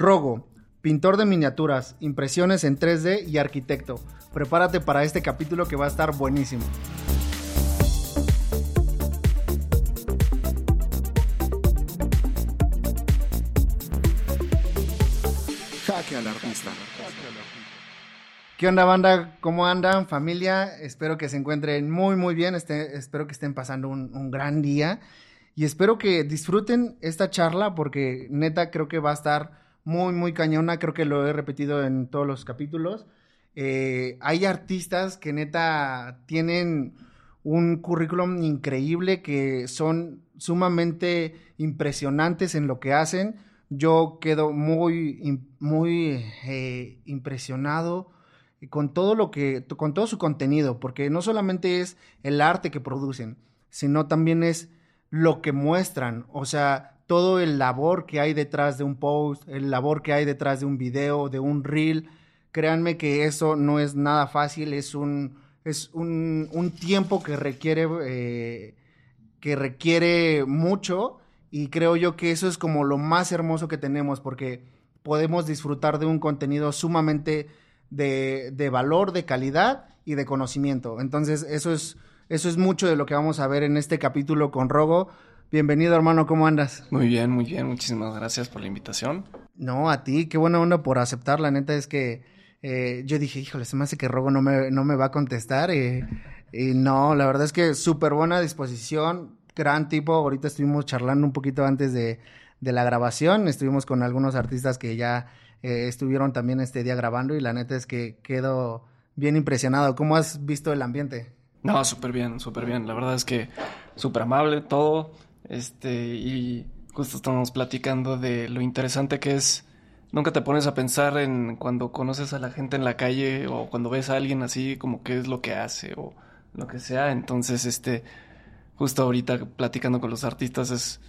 Rogo, pintor de miniaturas, impresiones en 3D y arquitecto. Prepárate para este capítulo que va a estar buenísimo. Jaque al artista. ¿Qué onda banda? ¿Cómo andan familia? Espero que se encuentren muy muy bien, este, espero que estén pasando un, un, gran día y espero que disfruten esta charla porque neta creo que va a estar muy muy cañona, creo que lo he repetido en todos los capítulos. Eh, hay artistas que neta tienen un currículum increíble que son sumamente impresionantes en lo que hacen. Yo quedo muy, muy eh, impresionado con todo lo que, con todo su contenido, porque no solamente es el arte que producen, sino también es lo que muestran, o sea, todo el labor que hay detrás de un post, el labor que hay detrás de un video, de un reel. Créanme que eso no es nada fácil, es un, es un, un tiempo que requiere, eh, que requiere mucho y creo yo que eso es como lo más hermoso que tenemos porque podemos disfrutar de un contenido sumamente de, de, valor, de calidad y de conocimiento. Entonces, eso es, eso es mucho de lo que vamos a ver en este capítulo con Rogo. Bienvenido, hermano, ¿cómo andas? Muy bien, muy bien. Muchísimas gracias por la invitación. No, a ti, qué buena onda por aceptar. La neta es que eh, yo dije, híjole, se me hace que Rogo no me, no me va a contestar. Y, y no, la verdad es que súper buena disposición, gran tipo. Ahorita estuvimos charlando un poquito antes de, de la grabación. Estuvimos con algunos artistas que ya eh, estuvieron también este día grabando y la neta es que quedo bien impresionado. ¿Cómo has visto el ambiente? No, súper bien, súper bien. La verdad es que súper amable todo. Este, y justo estamos platicando de lo interesante que es. Nunca te pones a pensar en cuando conoces a la gente en la calle o cuando ves a alguien así, como qué es lo que hace o lo que sea. Entonces, este, justo ahorita platicando con los artistas es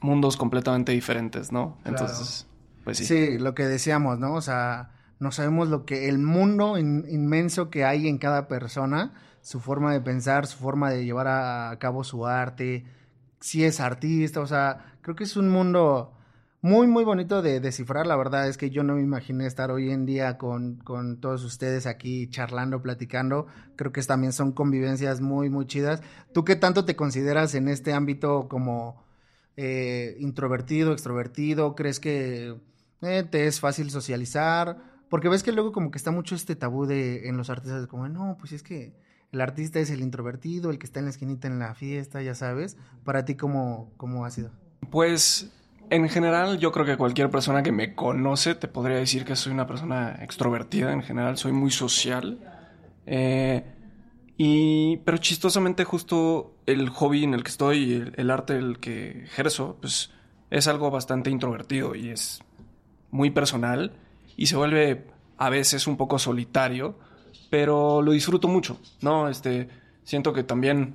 mundos completamente diferentes, ¿no? Entonces, claro. pues sí. Sí, lo que decíamos, ¿no? O sea, no sabemos lo que el mundo in, inmenso que hay en cada persona, su forma de pensar, su forma de llevar a, a cabo su arte, si es artista, o sea, creo que es un mundo muy, muy bonito de descifrar. La verdad es que yo no me imaginé estar hoy en día con, con todos ustedes aquí charlando, platicando. Creo que también son convivencias muy, muy chidas. ¿Tú qué tanto te consideras en este ámbito como eh, introvertido, extrovertido? ¿Crees que eh, te es fácil socializar? Porque ves que luego como que está mucho este tabú de en los artistas, como, no, pues es que el artista es el introvertido, el que está en la esquinita en la fiesta, ya sabes. Para ti, ¿cómo, cómo ha sido? Pues en general, yo creo que cualquier persona que me conoce te podría decir que soy una persona extrovertida en general, soy muy social. Eh, y, pero chistosamente, justo el hobby en el que estoy, el, el arte el que ejerzo, pues es algo bastante introvertido y es muy personal y se vuelve a veces un poco solitario, pero lo disfruto mucho, ¿no? Este, siento que también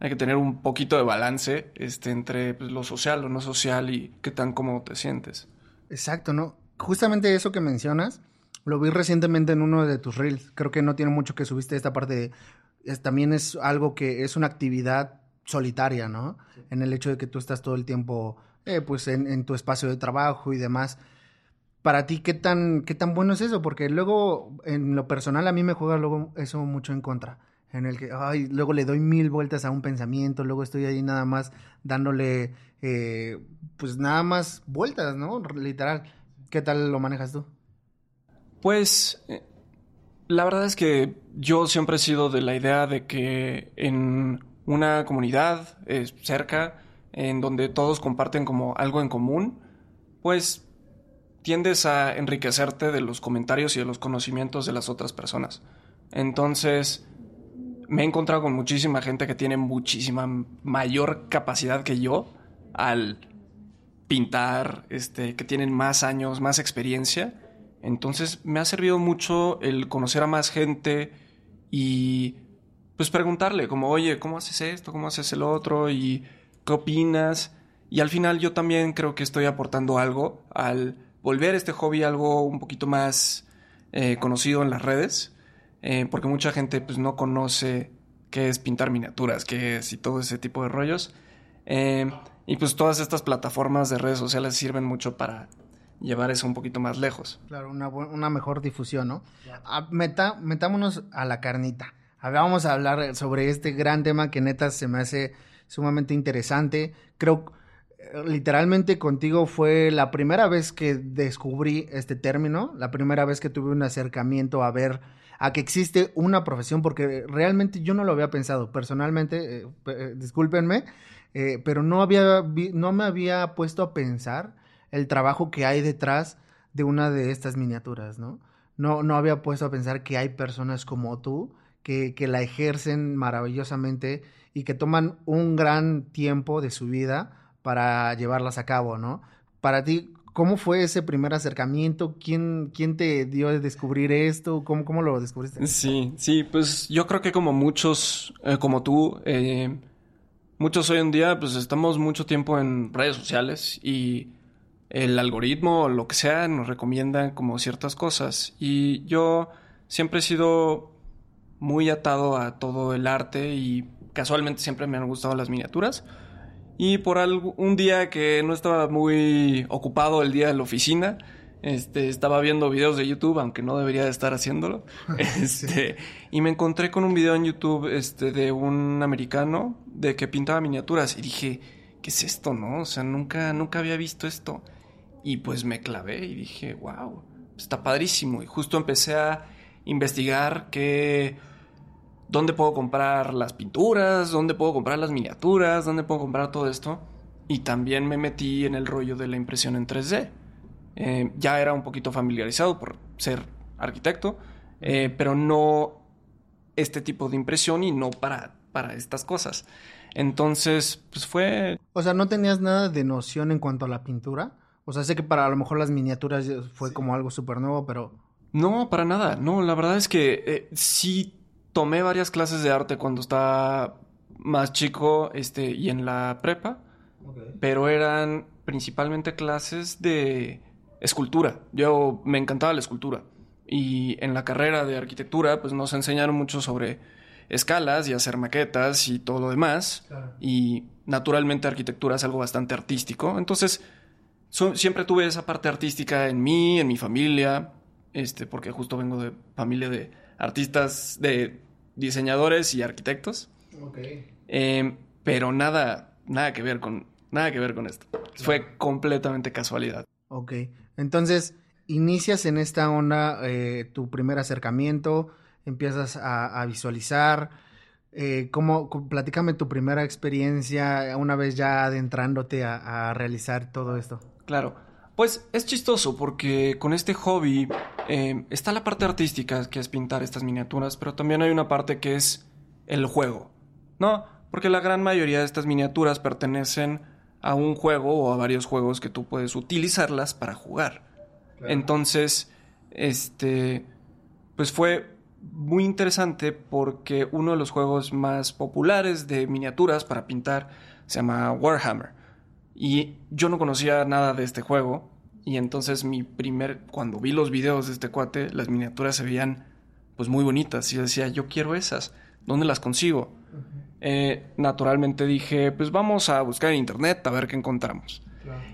hay que tener un poquito de balance este, entre pues, lo social o no social y qué tan cómodo te sientes. Exacto, ¿no? Justamente eso que mencionas, lo vi recientemente en uno de tus reels. Creo que no tiene mucho que subiste esta parte de... Es, también es algo que es una actividad solitaria, ¿no? Sí. En el hecho de que tú estás todo el tiempo, eh, pues, en, en, tu espacio de trabajo y demás. Para ti, ¿qué tan, ¿qué tan bueno es eso? Porque luego, en lo personal, a mí me juega luego eso mucho en contra en el que, ay, luego le doy mil vueltas a un pensamiento, luego estoy ahí nada más dándole, eh, pues nada más vueltas, ¿no? Literal. ¿Qué tal lo manejas tú? Pues, eh, la verdad es que yo siempre he sido de la idea de que en una comunidad eh, cerca, en donde todos comparten como algo en común, pues tiendes a enriquecerte de los comentarios y de los conocimientos de las otras personas. Entonces, me he encontrado con muchísima gente que tiene muchísima mayor capacidad que yo al pintar, este, que tienen más años, más experiencia. Entonces me ha servido mucho el conocer a más gente y pues preguntarle como, oye, ¿cómo haces esto? ¿Cómo haces el otro? ¿Y qué opinas? Y al final yo también creo que estoy aportando algo al volver este hobby algo un poquito más eh, conocido en las redes, eh, porque mucha gente pues no conoce qué es pintar miniaturas, qué es y todo ese tipo de rollos. Eh, y pues todas estas plataformas de redes sociales sirven mucho para llevar eso un poquito más lejos. Claro, una, una mejor difusión, ¿no? Ah, meta, metámonos a la carnita. Vamos a hablar sobre este gran tema que neta se me hace sumamente interesante. Creo literalmente contigo fue la primera vez que descubrí este término, la primera vez que tuve un acercamiento a ver a que existe una profesión, porque realmente yo no lo había pensado personalmente, eh, eh, discúlpenme, pero no, había no me había puesto a pensar el trabajo que hay detrás de una de estas miniaturas, ¿no? No, no había puesto a pensar que hay personas como tú que, que la ejercen maravillosamente y que toman un gran tiempo de su vida para llevarlas a cabo, ¿no? Para ti, ¿cómo fue ese primer acercamiento? ¿Quién, quién te dio a descubrir esto? ¿Cómo, ¿Cómo lo descubriste? Sí, sí, pues yo creo que como muchos, eh, como tú, eh, muchos hoy en día, pues estamos mucho tiempo en redes sociales y el algoritmo lo que sea nos recomienda como ciertas cosas. Y yo siempre he sido muy atado a todo el arte y casualmente siempre me han gustado las miniaturas. Y por algo, un día que no estaba muy ocupado el día de la oficina, este, estaba viendo videos de YouTube, aunque no debería de estar haciéndolo. Este, y me encontré con un video en YouTube este, de un americano de que pintaba miniaturas. Y dije, ¿qué es esto, no? O sea, nunca, nunca había visto esto. Y pues me clavé y dije, wow, está padrísimo. Y justo empecé a investigar qué, dónde puedo comprar las pinturas, dónde puedo comprar las miniaturas, dónde puedo comprar todo esto. Y también me metí en el rollo de la impresión en 3D. Eh, ya era un poquito familiarizado por ser arquitecto, eh, pero no este tipo de impresión y no para, para estas cosas. Entonces, pues fue... O sea, ¿no tenías nada de noción en cuanto a la pintura? O sea, sé que para a lo mejor las miniaturas fue como algo súper nuevo, pero... No, para nada. No, la verdad es que eh, sí tomé varias clases de arte cuando estaba más chico este, y en la prepa, pero eran principalmente clases de escultura. Yo me encantaba la escultura. Y en la carrera de arquitectura, pues nos enseñaron mucho sobre escalas y hacer maquetas y todo lo demás. Y naturalmente arquitectura es algo bastante artístico. Entonces siempre tuve esa parte artística en mí, en mi familia, este, porque justo vengo de familia de artistas, de diseñadores y arquitectos. Em, pero nada, nada que ver con, nada que ver con esto. Fue completamente casualidad. Ok. Entonces, inicias en esta onda eh, tu primer acercamiento, empiezas a, visualizar. Eh, ¿cómo, platícame tu primera experiencia una vez ya adentrándote a realizar todo esto. Claro. Pues es chistoso porque con este hobby eh, está la parte artística, que es pintar estas miniaturas, pero también hay una parte que es el juego, ¿no? Porque la gran mayoría de estas miniaturas pertenecen a un juego o a varios juegos que tú puedes utilizarlas para jugar. Entonces, este, pues fue muy interesante porque uno de los juegos más populares de miniaturas para pintar se llama Warhammer. Y yo no conocía nada de este juego. Y entonces mi primer, cuando vi los videos de este cuate, las miniaturas se veían pues muy bonitas. Y yo decía, yo quiero esas. ¿Dónde las consigo? Eh, naturalmente dije, pues vamos a buscar en internet a ver qué encontramos.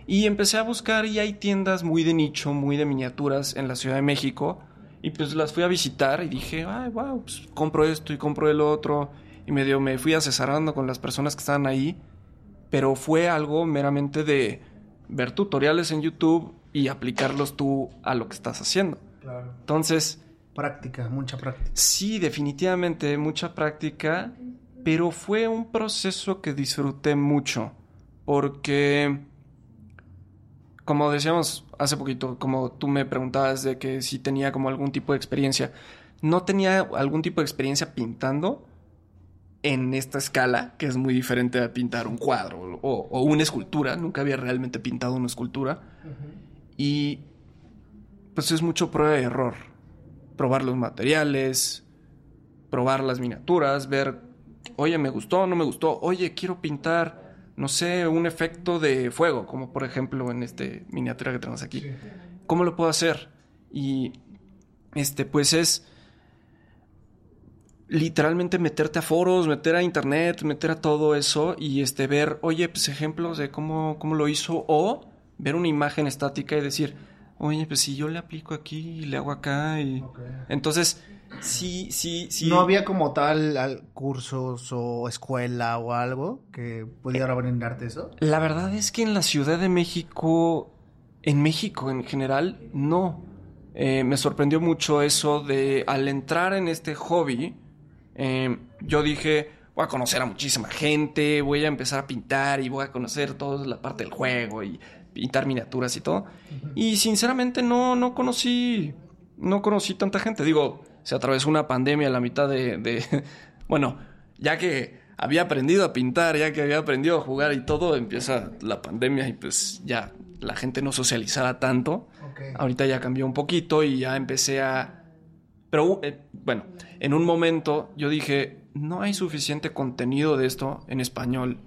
Y empecé a buscar y hay tiendas muy de nicho, muy de miniaturas en la Ciudad de México. Y pues las fui a visitar y dije, ay, wow, pues compro esto y compro el otro. Y medio me fui asesorando con las personas que estaban ahí pero fue algo meramente de ver tutoriales en YouTube y aplicarlos tú a lo que estás haciendo. Claro. Entonces... Práctica, mucha práctica. Sí, definitivamente, mucha práctica, pero fue un proceso que disfruté mucho, porque, como decíamos hace poquito, como tú me preguntabas de que si tenía como algún tipo de experiencia, no tenía algún tipo de experiencia pintando, en esta escala, que es muy diferente a pintar un cuadro o, o una escultura. Nunca había realmente pintado una escultura. Y pues es mucho prueba y error. Probar los materiales, probar las miniaturas, ver, oye, me gustó, no me gustó, oye, quiero pintar, no sé, un efecto de fuego, como por ejemplo en este miniatura que tenemos aquí. ¿Cómo lo puedo hacer? Y este, pues es literalmente meterte a foros, meter a internet, meter a todo eso y este ver, oye, pues ejemplos de cómo, cómo lo hizo o ver una imagen estática y decir, oye, pues si yo le aplico aquí y le hago acá y entonces sí, sí, sí. ¿No había como tal al- cursos o escuela o algo que pudiera brindarte eso? La verdad es que en la Ciudad de México, en México en general, no. Eh, me sorprendió mucho eso de al entrar en este hobby, eh, yo dije, voy a conocer a muchísima gente, voy a empezar a pintar y voy a conocer toda la parte del juego y pintar miniaturas y todo. Y sinceramente no, no conocí, no conocí tanta gente. Digo, se atravesó una pandemia a la mitad de, de- bueno, ya que había aprendido a pintar, ya que había aprendido a jugar y todo, empieza la pandemia y pues ya la gente no socializaba tanto. Ahorita ya cambió un poquito y ya empecé a... Pero eh, bueno, en un momento yo dije, no hay suficiente contenido de esto en español.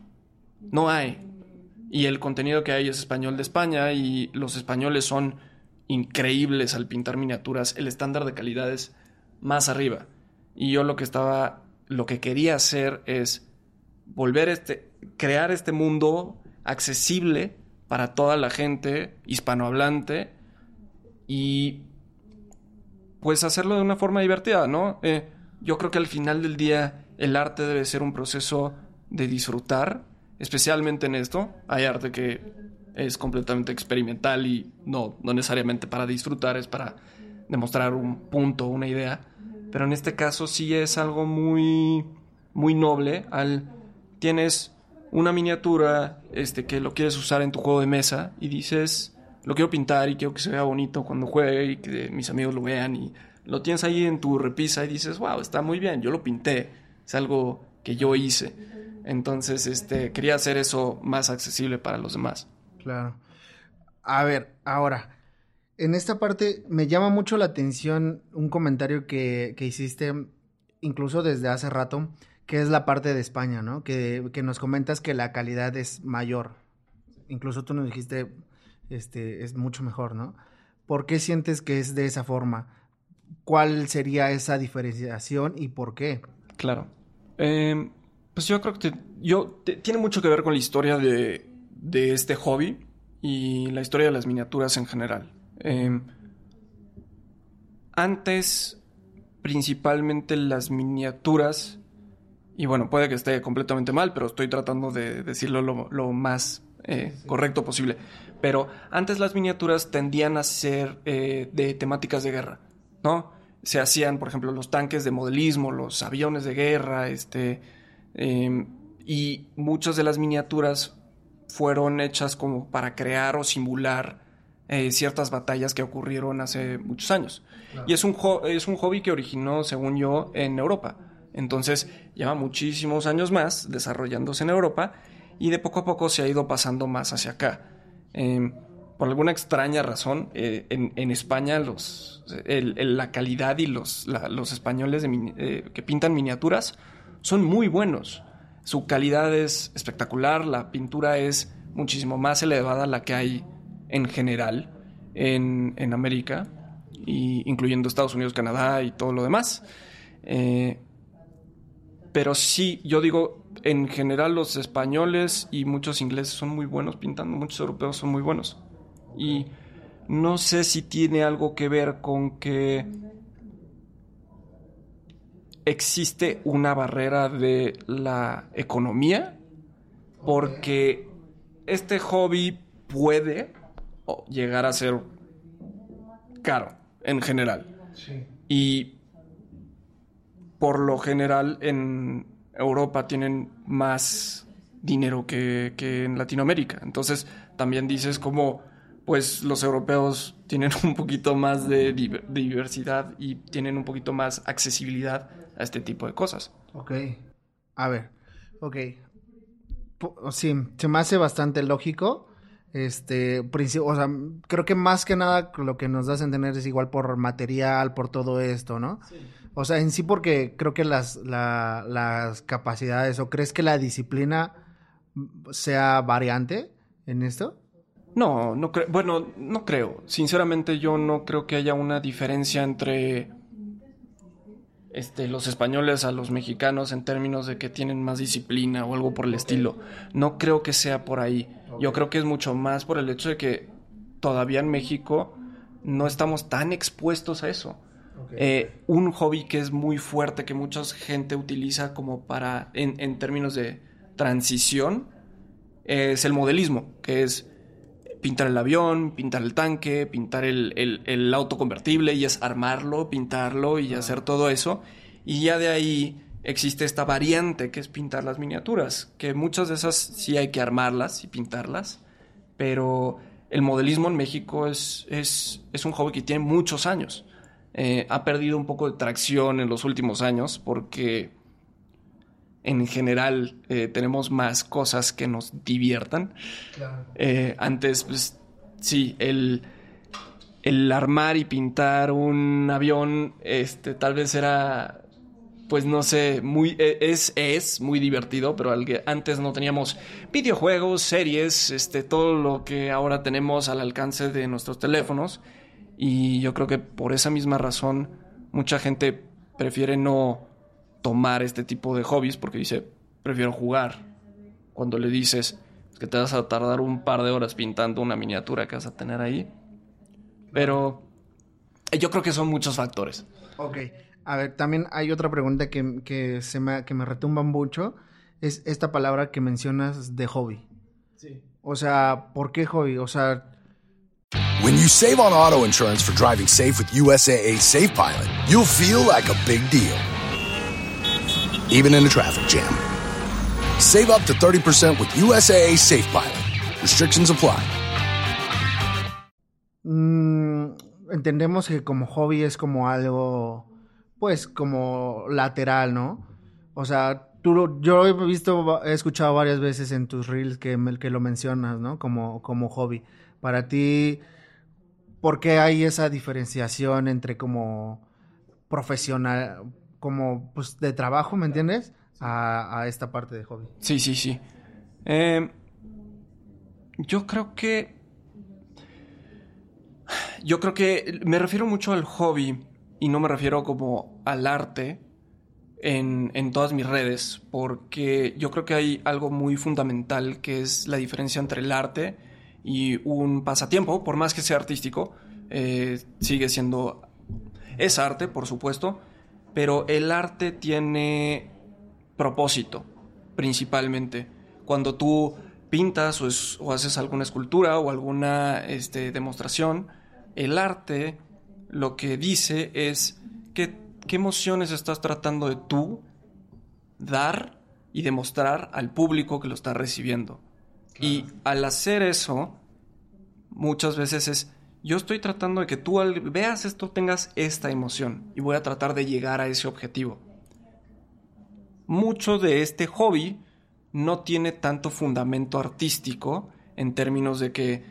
No hay. Y el contenido que hay es español de España y los españoles son increíbles al pintar miniaturas. El estándar de calidad es más arriba. Y yo lo que estaba, lo que quería hacer es volver este, crear este mundo accesible para toda la gente hispanohablante y pues hacerlo de una forma divertida, ¿no? Eh, yo creo que al final del día el arte debe ser un proceso de disfrutar, especialmente en esto. Hay arte que es completamente experimental y no, no necesariamente para disfrutar, es para demostrar un punto, una idea. Pero en este caso sí es algo muy, muy noble. Al, tienes una miniatura este, que lo quieres usar en tu juego de mesa y dices, lo quiero pintar y quiero que se vea bonito cuando juegue y que mis amigos lo vean y lo tienes ahí en tu repisa y dices, wow, está muy bien, yo lo pinté, es algo que yo hice. Entonces, este, quería hacer eso más accesible para los demás. Claro. A ver, ahora, en esta parte me llama mucho la atención un comentario que, que hiciste incluso desde hace rato, que es la parte de España, ¿no? Que, que nos comentas que la calidad es mayor. Incluso tú nos dijiste, este, es mucho mejor, ¿no? ¿Por qué sientes que es de esa forma? ¿Cuál sería esa diferenciación y por qué? Claro. Eh, pues yo creo que te- yo, te- tiene mucho que ver con la historia de, de este hobby y la historia de las miniaturas en general. Eh, antes, principalmente las miniaturas, y bueno, puede que esté completamente mal, pero estoy tratando de decirlo lo, lo más eh, correcto posible. Pero antes las miniaturas tendían a ser eh, de temáticas de guerra, ¿no? Se hacían, por ejemplo, los tanques de modelismo, los aviones de guerra, este, eh, y muchas de las miniaturas fueron hechas como para crear o simular eh, ciertas batallas que ocurrieron hace muchos años. Y es un, es un hobby que originó, según yo, en Europa. Entonces, lleva muchísimos años más desarrollándose en Europa y de poco a poco se ha ido pasando más hacia acá. Eh, por alguna extraña razón, eh, en, en España los, el- el- la calidad y los, la- los españoles de eh, que pintan miniaturas son muy buenos. Su calidad es espectacular, la pintura es muchísimo más elevada a la que hay en general en, en América, y incluyendo Estados Unidos, Canadá y todo lo demás. Eh, pero sí, yo digo, en general los españoles y muchos ingleses son muy buenos pintando, muchos europeos son muy buenos. Y no sé si tiene algo que ver con que existe una barrera de la economía, porque este hobby puede llegar a ser caro en general. Y por lo general en Europa tienen más dinero que, que en Latinoamérica. Entonces también dices como, pues los europeos tienen un poquito más de diver- diversidad y tienen un poquito más accesibilidad a este tipo de cosas. Ok. A ver, ok. Sí, se me hace bastante lógico. Este, o sea, creo que más que nada lo que nos das a entender es igual por material, por todo esto, ¿no? Sí. O sea, en sí porque creo que las, las capacidades, o crees que la disciplina sea variante en esto? No, no creo, bueno, no creo. Sinceramente yo no creo que haya una diferencia entre este, los españoles a los mexicanos en términos de que tienen más disciplina o algo por el estilo. No creo que sea por ahí. Yo creo que es mucho más por el hecho de que todavía en México no estamos tan expuestos a eso. Eh, un hobby que es muy fuerte, que mucha gente utiliza como para, en, términos de transición, es el modelismo, que es pintar el avión, pintar el tanque, pintar el, el, auto convertible y es armarlo, pintarlo y hacer todo eso. Y ya de ahí existe esta variante que es pintar las miniaturas, que muchas de esas sí hay que armarlas y pintarlas, pero el modelismo en México es, es, es un hobby que tiene muchos años. Eh, ha perdido un poco de tracción en los últimos años porque en general eh, tenemos más cosas que nos diviertan. Eh, antes, pues sí, el, el armar y pintar un avión, este, tal vez era, pues no sé, muy, e, es, es muy divertido, pero antes no teníamos videojuegos, series, este, todo lo que ahora tenemos al alcance de nuestros teléfonos. Y yo creo que por esa misma razón mucha gente prefiere no tomar este tipo de hobbies porque dice, prefiero jugar. Cuando le dices que te vas a tardar un par de horas pintando una miniatura que vas a tener ahí. Pero yo creo que son muchos factores. Ok. A ver, también hay otra pregunta que, que, se me, que me retumba mucho. Es esta palabra que mencionas de hobby. Sí. O sea, ¿por qué hobby? O sea, When you save on auto insurance for driving safe with USAA Safe Pilot, you'll feel like a big deal, even in a traffic jam. Save up to 30% with USAA Safe Pilot. Restrictions apply. Mm, entendemos que como hobby es como algo, pues, como lateral, ¿no? O sea, tú, yo he visto, he escuchado varias veces en tus reels que, que lo mencionas, ¿no? Como, como hobby. Para ti, ¿por qué hay esa diferenciación entre como profesional, como pues de trabajo, ¿me entiendes? A, esta parte de hobby. Sí, sí, sí. Eh, yo creo que... Yo creo que me refiero mucho al hobby y no me refiero como al arte en, en, todas mis redes, porque yo creo que hay algo muy fundamental que es la diferencia entre el arte y un pasatiempo, por más que sea artístico, eh, sigue siendo... Es arte, por supuesto, pero el arte tiene propósito, principalmente. Cuando tú pintas o, haces alguna escultura o alguna este, demostración, el arte lo que dice es que, qué emociones estás tratando de tú dar y demostrar al público que lo está recibiendo. Y al hacer eso, muchas veces es, yo estoy tratando de que tú al veas esto tengas esta emoción y voy a tratar de llegar a ese objetivo. Mucho de este hobby no tiene tanto fundamento artístico en términos de que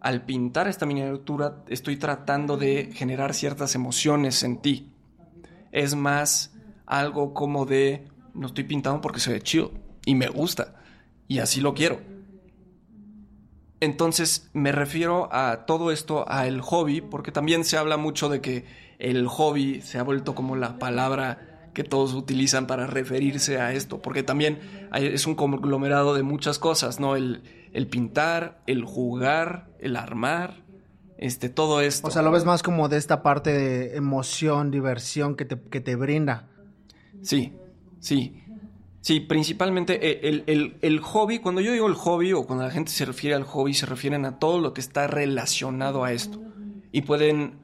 al pintar esta miniatura estoy tratando de generar ciertas emociones en ti. Es más algo como de no estoy pintando porque se ve chido y me gusta y así lo quiero. Entonces me refiero a todo esto, a el hobby, porque también se habla mucho de que el hobby se ha vuelto como la palabra que todos utilizan para referirse a esto, porque también es un conglomerado de muchas cosas, ¿no? El, pintar, el jugar, el armar, este, todo esto. O sea, lo ves más como de esta parte de emoción, diversión que te, que te brinda. Sí, sí. Sí, principalmente eh, el, hobby, cuando yo digo el hobby o cuando la gente se refiere al hobby, se refieren a todo lo que está relacionado a esto. Y pueden,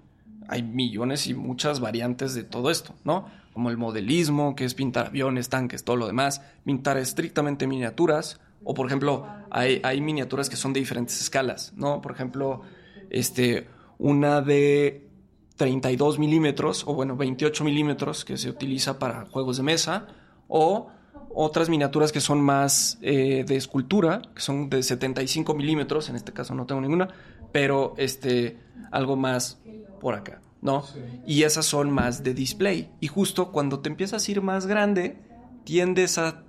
hay millones y muchas variantes de todo esto, ¿no? Como el modelismo, que es pintar aviones, tanques, todo lo demás, pintar estrictamente miniaturas, o por ejemplo, hay, hay miniaturas que son de diferentes escalas, ¿no? Por ejemplo, este, una de 32 milímetros, o bueno, 28 milímetros, que se utiliza para juegos de mesa, o otras miniaturas que son más eh, de escultura, que son de 75 milímetros, en este caso no tengo ninguna, pero este, algo más por acá, ¿no? Y esas son más de display. Y justo cuando te empiezas a ir más grande, tiendes a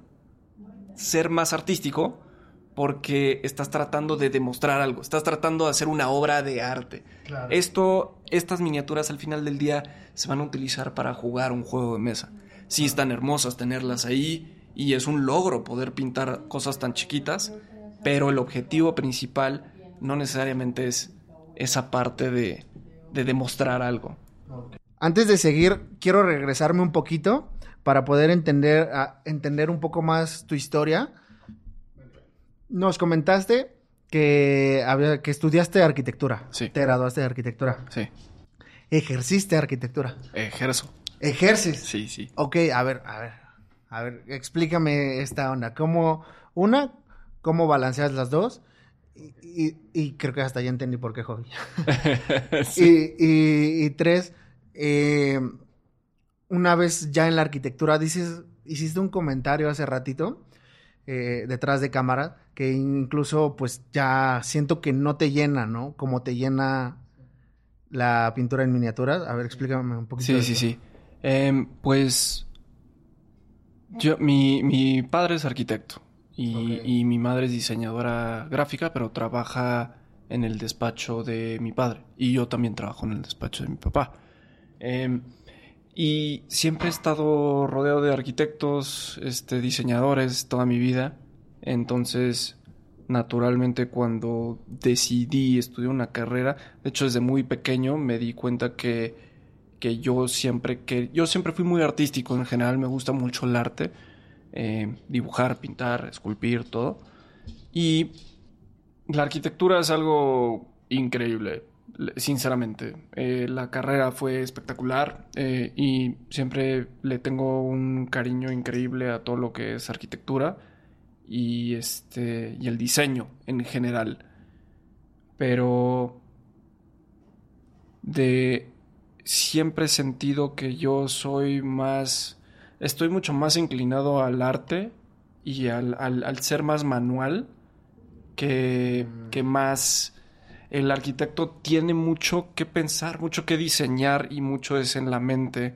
ser más artístico porque estás tratando de demostrar algo, estás tratando de hacer una obra de arte. Esto, estas miniaturas al final del día se van a utilizar para jugar un juego de mesa. Sí están hermosas tenerlas ahí y es un logro poder pintar cosas tan chiquitas, pero el objetivo principal no necesariamente es esa parte de, de demostrar algo. Antes de seguir, quiero regresarme un poquito para poder entender, entender un poco más tu historia. Nos comentaste que, había, que estudiaste arquitectura. Sí. Te graduaste de arquitectura. Sí. Ejerciste arquitectura. Ejerzo. Ejerces. Sí, sí. Ok, a ver, a ver. A ver, explícame esta onda. ¿Cómo, una, cómo balanceas las dos? Y, y, creo que hasta ya entendí por qué hobby. sí. y, y, tres, eh, una vez ya en la arquitectura, dices, hiciste un comentario hace ratito, eh, detrás de cámara, que incluso pues ya siento que no te llena, ¿no? Como te llena la pintura en miniaturas. A ver, explícame un poquito. Sí, sí, sí. Eh, pues yo, mi, mi, padre es arquitecto y, okay. y, mi madre es diseñadora gráfica, pero trabaja en el despacho de mi padre y yo también trabajo en el despacho de mi papá. Eh, y siempre he estado rodeado de arquitectos, este, diseñadores toda mi vida. Entonces, naturalmente, cuando decidí estudiar una carrera, de hecho, desde muy pequeño me di cuenta que, que yo siempre que yo siempre fui muy artístico en general. Me gusta mucho el arte, eh, dibujar, pintar, esculpir, todo. Y la arquitectura es algo increíble sinceramente. Eh, la carrera fue espectacular eh, y siempre le tengo un cariño increíble a todo lo que es arquitectura y, este, y el diseño en general. Pero de siempre he sentido que yo soy más, estoy mucho más inclinado al arte y al, al, al ser más manual que, que más el arquitecto tiene mucho que pensar, mucho que diseñar y mucho es en la mente.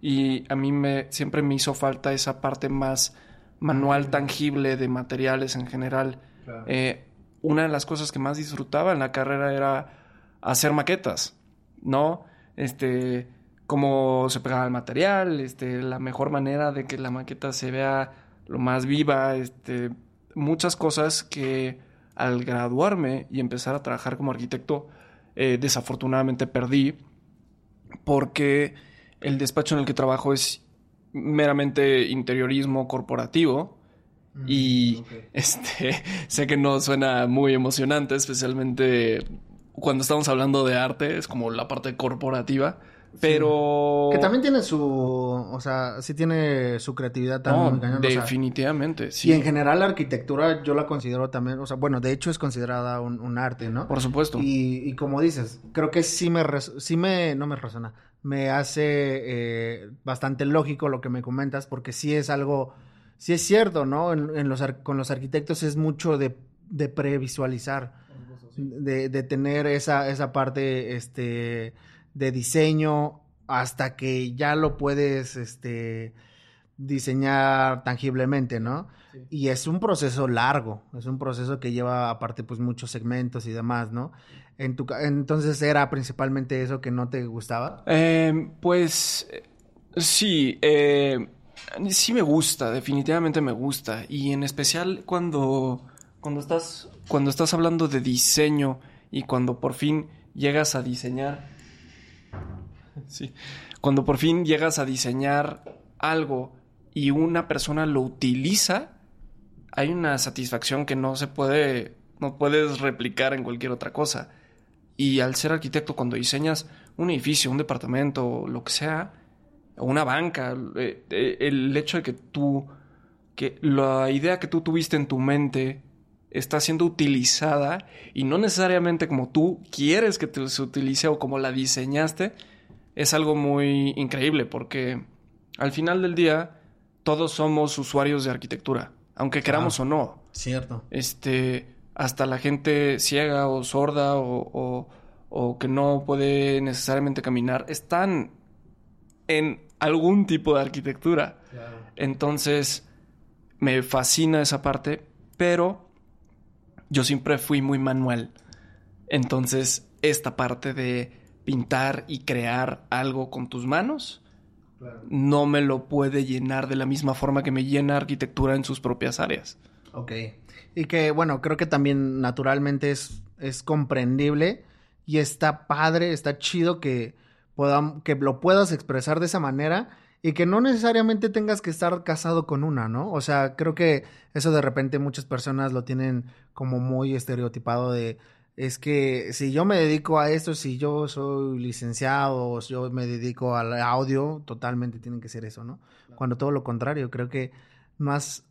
Y a mí me, siempre me hizo falta esa parte más manual, tangible de materiales en general. Claro. Eh, una de las cosas que más disfrutaba en la carrera era hacer maquetas, ¿no? Este, cómo se pegaba el material, este, la mejor manera de que la maqueta se vea lo más viva, este, muchas cosas que al graduarme y empezar a trabajar como arquitecto, eh, desafortunadamente perdí porque el despacho en el que trabajo es meramente interiorismo corporativo mm, y okay. este sé que no suena muy emocionante, especialmente cuando estamos hablando de arte, es como la parte corporativa, pero... Sí. Que también tiene su... O sea, sí tiene su creatividad también. No, cañón, definitivamente, o sea, sí. Y en general la arquitectura yo la considero también... O sea, bueno, de hecho es considerada un, un arte, ¿no? Por supuesto. Y, y, como dices, creo que sí me... Sí me... No me razona. Me hace eh, bastante lógico lo que me comentas porque sí es algo... Sí es cierto, ¿no? En, en los, con los arquitectos es mucho de, de previsualizar. De, de tener esa, esa parte, este de diseño hasta que ya lo puedes este, diseñar tangiblemente, ¿no? Sí. Y es un proceso largo, es un proceso que lleva aparte pues muchos segmentos y demás, ¿no? En tu, entonces era principalmente eso que no te gustaba. Eh, pues sí, eh, sí me gusta, definitivamente me gusta y en especial cuando cuando estás cuando estás hablando de diseño y cuando por fin llegas a diseñar Sí. Cuando por fin llegas a diseñar algo y una persona lo utiliza, hay una satisfacción que no se puede, no puedes replicar en cualquier otra cosa. Y al ser arquitecto, cuando diseñas un edificio, un departamento, lo que sea, o una banca, eh, el hecho de que tú, que la idea que tú tuviste en tu mente está siendo utilizada y no necesariamente como tú quieres que se utilice o como la diseñaste, es algo muy increíble porque al final del día todos somos usuarios de arquitectura, aunque queramos o no. Cierto. Este, hasta la gente ciega o sorda o, o- o que no puede necesariamente caminar, están en algún tipo de arquitectura. Entonces, me fascina esa parte, pero yo siempre fui muy manual. Entonces, esta parte de pintar y crear algo con tus manos no me lo puede llenar de la misma forma que me llena arquitectura en sus propias áreas. Ok. Y que, bueno, creo que también naturalmente es, es comprendible y está padre, está chido que, podam- que lo puedas expresar de esa manera y que no necesariamente tengas que estar casado con una, ¿no? O sea, creo que eso de repente muchas personas lo tienen como muy estereotipado de, es que si yo me dedico a esto, si yo soy licenciado o si yo me dedico al audio, totalmente tienen que ser eso, ¿no? Cuando todo lo contrario, creo que más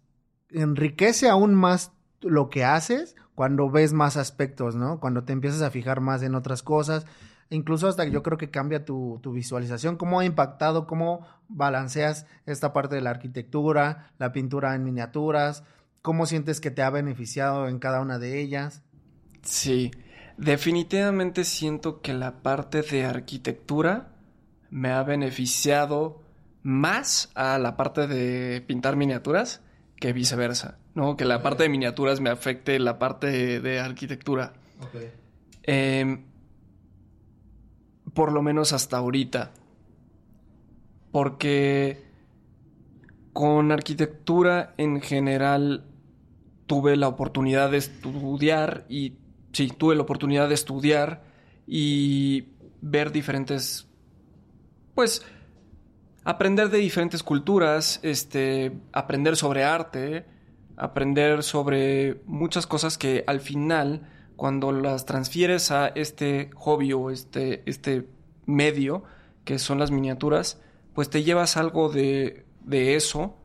enriquece aún más lo que haces cuando ves más aspectos, ¿no? Cuando te empiezas a fijar más en otras cosas. Incluso hasta yo creo que cambia tu, tu visualización, cómo ha impactado, cómo balanceas esta parte de la arquitectura, la pintura en miniaturas, cómo sientes que te ha beneficiado en cada una de ellas. Sí, definitivamente siento que la parte de arquitectura me ha beneficiado más a la parte de pintar miniaturas que viceversa, ¿no? Que la parte de miniaturas me afecte la parte de, arquitectura. Em, por lo menos hasta ahorita. Porque con arquitectura en general tuve la oportunidad de estudiar y sí, tuve la oportunidad de estudiar y ver diferentes pues aprender de diferentes culturas, este aprender sobre arte, aprender sobre muchas cosas que al final cuando las transfieres a este hobby o este este medio que son las miniaturas, pues te llevas algo de de eso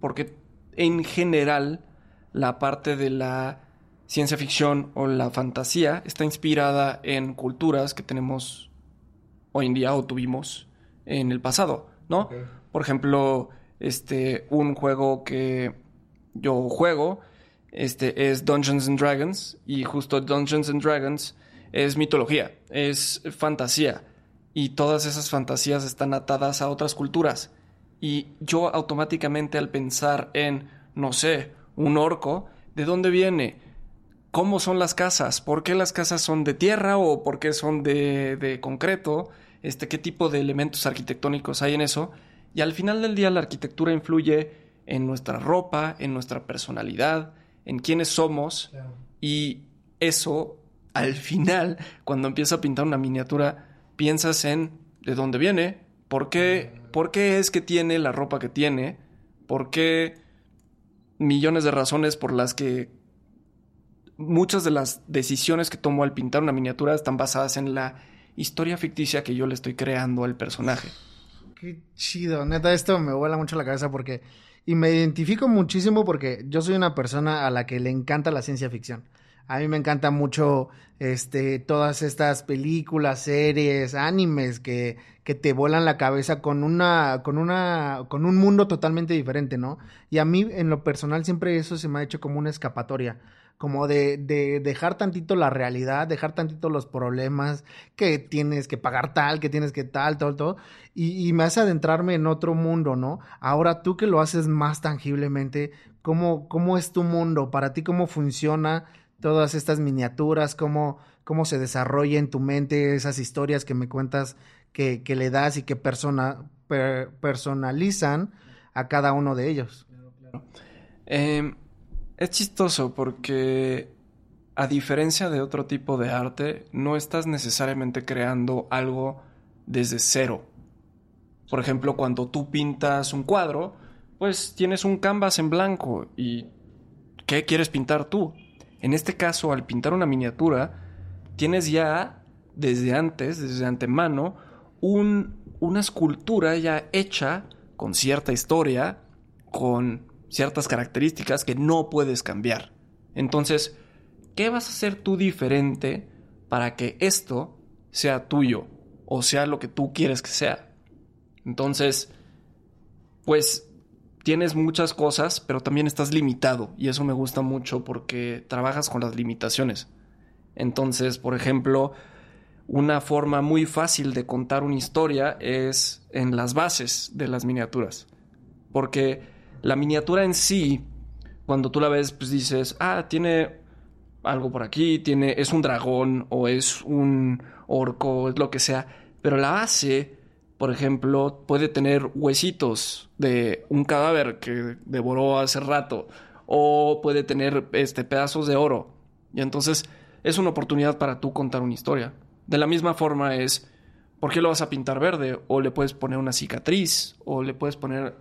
porque en general la parte de la ciencia ficción o la fantasía está inspirada en culturas que tenemos hoy en día o tuvimos en el pasado, ¿no? Por ejemplo, este, un juego que yo juego, este, es Dungeons and Dragons, y justo Dungeons and Dragons es mitología, es fantasía, y todas esas fantasías están atadas a otras culturas. Y yo automáticamente al pensar en, no sé, un orco, ¿de dónde viene? ¿Cómo son las casas? ¿Por qué las casas son de tierra o por qué son de, de concreto? Este, ¿Qué tipo de elementos arquitectónicos hay en eso? Y al final del día la arquitectura influye en nuestra ropa, en nuestra personalidad, en quiénes somos. Y eso, al final, cuando empiezas a pintar una miniatura, piensas en de dónde viene, por qué, por qué es que tiene la ropa que tiene, por qué millones de razones por las que muchas de las decisiones que tomo al pintar una miniatura están basadas en la historia ficticia que yo le estoy creando al personaje. Qué chido, neta, esto me vuela mucho la cabeza porque... Y me identifico muchísimo porque yo soy una persona a la que le encanta la ciencia ficción. A mí me encanta mucho este, todas estas películas, series, animes que, que te vuelan la cabeza con una, con una, con un mundo totalmente diferente, ¿no? Y a mí, en lo personal, siempre eso se me ha hecho como una escapatoria. Como de, de dejar tantito la realidad, dejar tantito los problemas, que tienes que pagar tal, que tienes que tal, todo, todo. Y, me hace adentrarme en otro mundo, ¿no? Ahora tú que lo haces más tangiblemente, ¿cómo, cómo es tu mundo? Para ti, ¿cómo funciona? todas estas miniaturas, cómo, cómo se desarrolla en tu mente esas historias que me cuentas que, que le das y que persona, per- personalizan a cada uno de ellos. Eh, es chistoso porque a diferencia de otro tipo de arte, no estás necesariamente creando algo desde cero. Por ejemplo, cuando tú pintas un cuadro, pues tienes un canvas en blanco y ¿qué quieres pintar tú? En este caso, al pintar una miniatura, tienes ya desde antes, desde antemano, un, una escultura ya hecha con cierta historia, con ciertas características que no puedes cambiar. Entonces, ¿qué vas a hacer tú diferente para que esto sea tuyo o sea lo que tú quieres que sea? Entonces, pues tienes muchas cosas, pero también estás limitado. Y eso me gusta mucho porque trabajas con las limitaciones. Entonces, por ejemplo, una forma muy fácil de contar una historia es en las bases de las miniaturas. Porque la miniatura en sí, cuando tú la ves, pues dices, ah, tiene algo por aquí, tiene, es un dragón o es un orco, es lo que sea. Pero la base, por ejemplo, puede tener huesitos de un cadáver que devoró hace rato. O puede tener este, pedazos de oro. Y entonces es una oportunidad para tú contar una historia. De la misma forma es, ¿por qué lo vas a pintar verde? O le puedes poner una cicatriz, o le puedes poner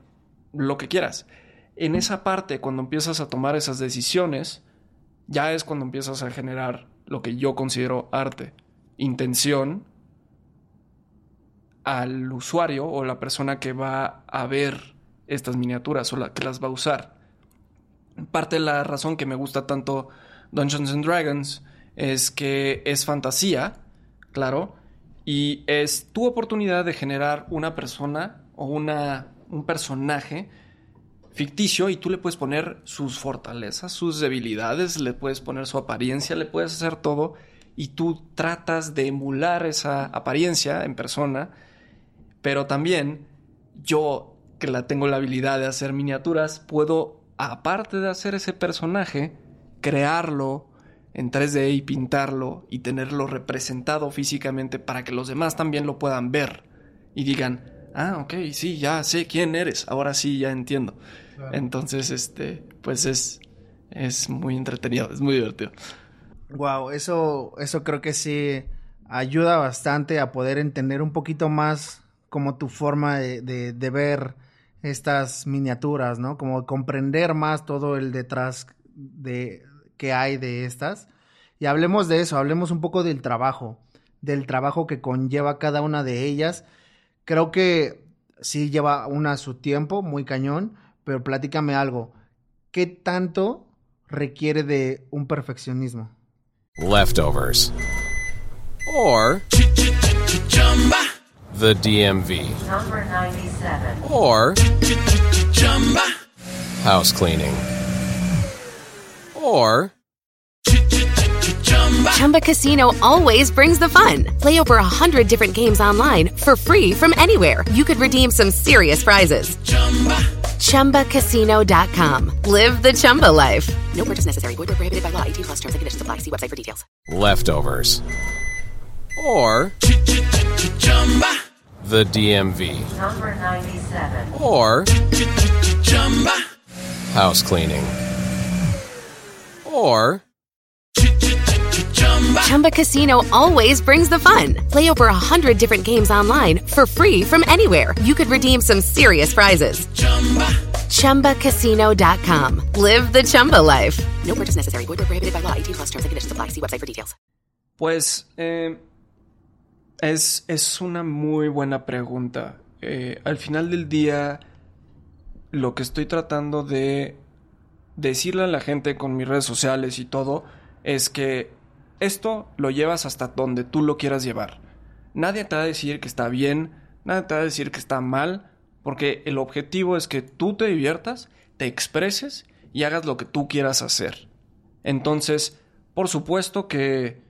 lo que quieras. En esa parte, cuando empiezas a tomar esas decisiones, ya es cuando empiezas a generar lo que yo considero arte, intención al usuario o la persona que va a ver estas miniaturas o la que las va a usar. Parte de la razón que me gusta tanto Dungeons and Dragons es que es fantasía, claro, y es tu oportunidad de generar una persona o una, un personaje ficticio y tú le puedes poner sus fortalezas, sus debilidades, le puedes poner su apariencia, le puedes hacer todo y tú tratas de emular esa apariencia en persona, pero también yo que la tengo la habilidad de hacer miniaturas, puedo, aparte de hacer ese personaje, crearlo en 3D y pintarlo y tenerlo representado físicamente para que los demás también lo puedan ver y digan, ah, ok, sí, ya sé quién eres, ahora sí, ya entiendo. Entonces, este, pues es, es muy entretenido, es muy divertido. Wow, eso, eso creo que sí ayuda bastante a poder entender un poquito más como tu forma de, de, de ver estas miniaturas, ¿no? Como comprender más todo el detrás de, que hay de estas. Y hablemos de eso, hablemos un poco del trabajo, del trabajo que conlleva cada una de ellas. Creo que sí lleva una a su tiempo, muy cañón, pero platícame algo. ¿Qué tanto requiere de un perfeccionismo? Leftovers. Or the DMV. Number 97. Or house cleaning. Or Chumba Casino always brings the fun. Play over a hundred different games online for free from anywhere. You could redeem some serious prizes. Chumba. ChumbaCasino.com. Live the Chumba life. No purchase necessary. Void where prohibited by law. 18 plus terms and conditions apply. See website for details. leftovers. Or Ch-ch-ch-chumba. the DMV. Number 97. Or Ch-ch-ch-chumba. house cleaning. Or Chumba Casino always brings the fun. Play over a hundred different games online for free from anywhere. You could redeem some serious prizes. ChumbaCasino.com. Live the Chumba life. No purchase necessary. Void prohibited by law. 18 plus terms and conditions apply. See website for details. Pues eh, es, es una muy buena pregunta. Eh, al final del día, lo que estoy tratando de decirle a la gente con mis redes sociales y todo es que esto lo llevas hasta donde tú lo quieras llevar. Nadie te va a decir que está bien, nadie te va a decir que está mal, porque el objetivo es que tú te diviertas, te expreses y hagas lo que tú quieras hacer. Entonces, por supuesto que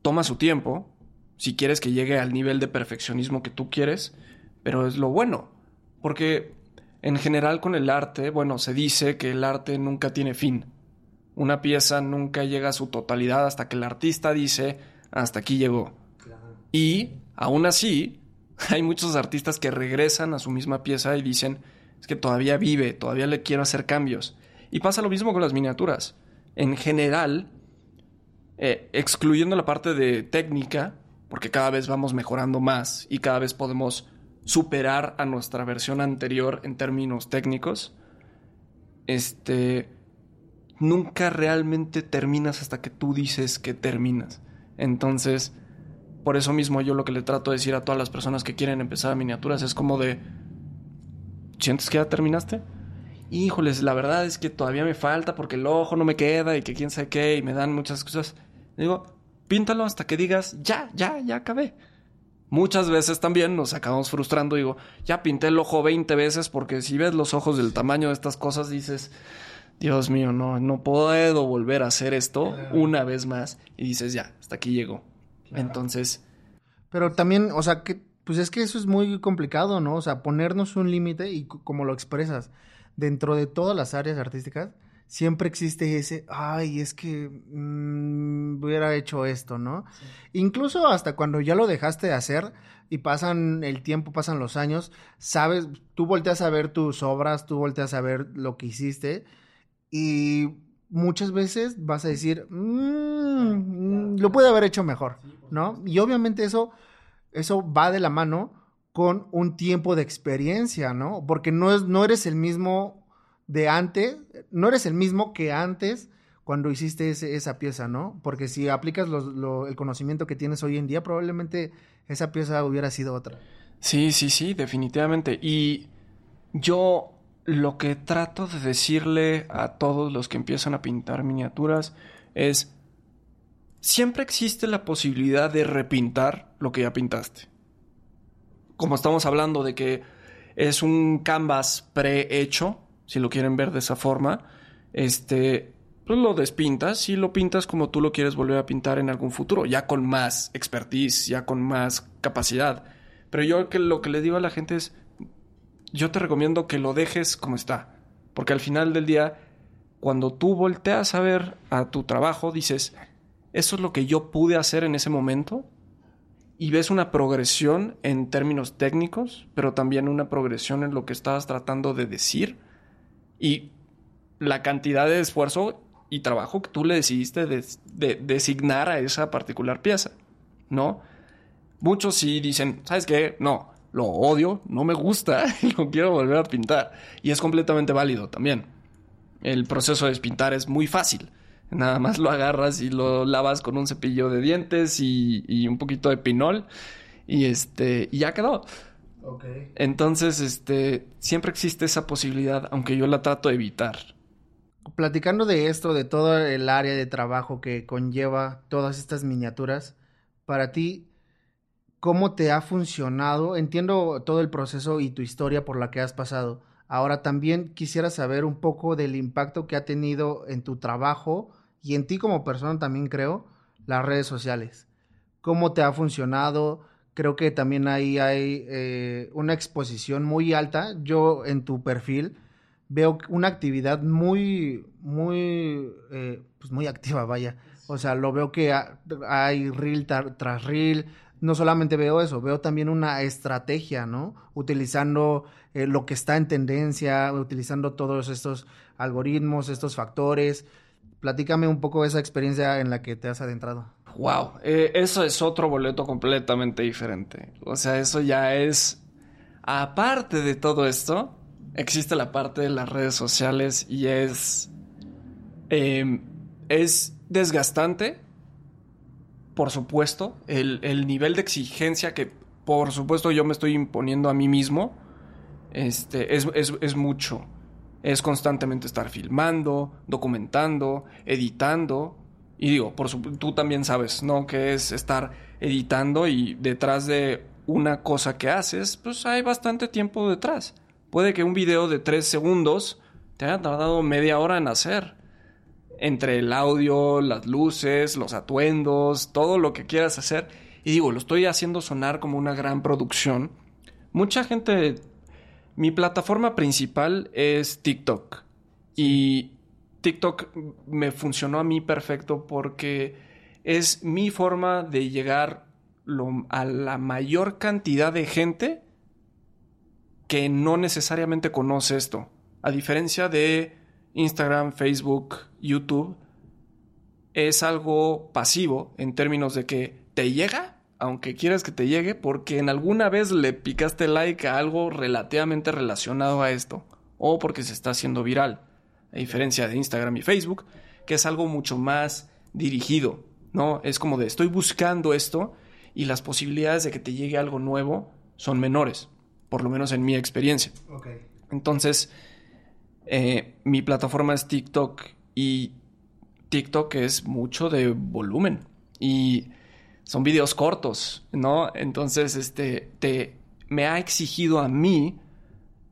toma su tiempo, si quieres que llegue al nivel de perfeccionismo que tú quieres, pero es lo bueno, porque en general con el arte, bueno, se dice que el arte nunca tiene fin. Una pieza nunca llega a su totalidad hasta que el artista dice, hasta aquí llegó. Y, aún así, hay muchos artistas que regresan a su misma pieza y dicen, es que todavía vive, todavía le quiero hacer cambios. Y pasa lo mismo con las miniaturas. En general, eh, excluyendo la parte de técnica, porque cada vez vamos mejorando más y cada vez podemos superar a nuestra versión anterior en términos técnicos, este, nunca realmente terminas hasta que tú dices que terminas. Entonces, por eso mismo yo lo que le trato de decir a todas las personas que quieren empezar a miniaturas es como de, ¿sientes que ya terminaste? Híjoles, la verdad es que todavía me falta porque el ojo no me queda y que quién sabe qué y me dan muchas cosas. Digo, píntalo hasta que digas, ya, ya, ya acabé. Muchas veces también nos acabamos frustrando. Digo, ya pinté el ojo 20 veces porque si ves los ojos del tamaño de estas cosas dices, Dios mío, no, no puedo volver a hacer esto una vez más. Y dices, ya, hasta aquí llegó. Entonces, Pero también, o sea, que, pues es que eso es muy complicado, ¿no? O sea, ponernos un límite y como lo expresas, dentro de todas las áreas artísticas, siempre existe ese, ay, es que mm, hubiera hecho esto, ¿no? Incluso hasta cuando ya lo dejaste de hacer y pasan el tiempo, pasan los años, sabes, tú volteas a ver tus obras, tú volteas a ver lo que hiciste y muchas veces vas a decir, "Mm, mm, lo puede haber hecho mejor, ¿no? Y obviamente eso, eso va de la mano con un tiempo de experiencia, ¿no? Porque no, es, no eres el mismo de antes, no eres el mismo que antes cuando hiciste ese- esa pieza, ¿no? Porque si aplicas los- lo- el conocimiento que tienes hoy en día, probablemente esa pieza hubiera sido otra. Sí, sí, sí, definitivamente. Y yo lo que trato de decirle a todos los que empiezan a pintar miniaturas es, siempre existe la posibilidad de repintar lo que ya pintaste. Como estamos hablando de que es un canvas prehecho, si lo quieren ver de esa forma, este, pues lo despintas y lo pintas como tú lo quieres volver a pintar en algún futuro, ya con más expertise, ya con más capacidad. Pero yo que lo que le digo a la gente es, yo te recomiendo que lo dejes como está, porque al final del día, cuando tú volteas a ver a tu trabajo, dices, eso es lo que yo pude hacer en ese momento, y ves una progresión en términos técnicos, pero también una progresión en lo que estabas tratando de decir, y la cantidad de esfuerzo y trabajo que tú le decidiste de, de- designar a esa particular pieza, ¿no? Muchos sí dicen, ¿sabes qué? No, lo odio, no me gusta, y lo quiero volver a pintar. Y es completamente válido también. El proceso de despintar es muy fácil. Nada más lo agarras y lo lavas con un cepillo de dientes y, y un poquito de pinol y este y ya quedó. Entonces, este, siempre existe esa posibilidad, aunque yo la trato de evitar. Platicando de esto, de todo el área de trabajo que conlleva todas estas miniaturas, para ti, ¿cómo te ha funcionado? Entiendo todo el proceso y tu historia por la que has pasado. Ahora también quisiera saber un poco del impacto que ha tenido en tu trabajo y en ti como persona también creo, las redes sociales. ¿Cómo te ha funcionado? Creo que también ahí hay eh, una exposición muy alta. Yo en tu perfil veo una actividad muy, muy, eh, pues muy activa, vaya. O sea, lo veo que ha- hay reel tras reel. No solamente veo eso, veo también una estrategia, ¿no? Utilizando eh, lo que está en tendencia, utilizando todos estos algoritmos, estos factores. Platícame un poco esa experiencia en la que te has adentrado. Wow, eh, eso es otro boleto completamente diferente. O sea, eso ya es... Aparte de todo esto, existe la parte de las redes sociales y es... eh, es desgastante, por supuesto, el, el nivel de exigencia que, por supuesto, yo me estoy imponiendo a mí mismo, este, es, es, es mucho. Es constantemente estar filmando, documentando, editando. Y digo, por su- tú también sabes, ¿no? Que es estar editando y detrás de una cosa que haces, pues hay bastante tiempo detrás. Puede que un video de tres segundos te haya tardado media hora en hacer. Entre el audio, las luces, los atuendos, todo lo que quieras hacer. Y digo, lo estoy haciendo sonar como una gran producción. Mucha gente mi plataforma principal es TikTok. Y TikTok me funcionó a mí perfecto porque es mi forma de llegar lo- a la mayor cantidad de gente que no necesariamente conoce esto. A diferencia de Instagram, Facebook, YouTube, es algo pasivo en términos de que te llega, aunque quieras que te llegue, porque en alguna vez le picaste like a algo relativamente relacionado a esto, o porque se está haciendo viral, a diferencia de Instagram y Facebook, que es algo mucho más dirigido, ¿no? Es como de estoy buscando esto y las posibilidades de que te llegue algo nuevo son menores, por lo menos en mi experiencia. Entonces, eh, mi plataforma es TikTok y TikTok es mucho de volumen. Y son videos cortos, ¿no? Entonces, este, te, me ha exigido a mí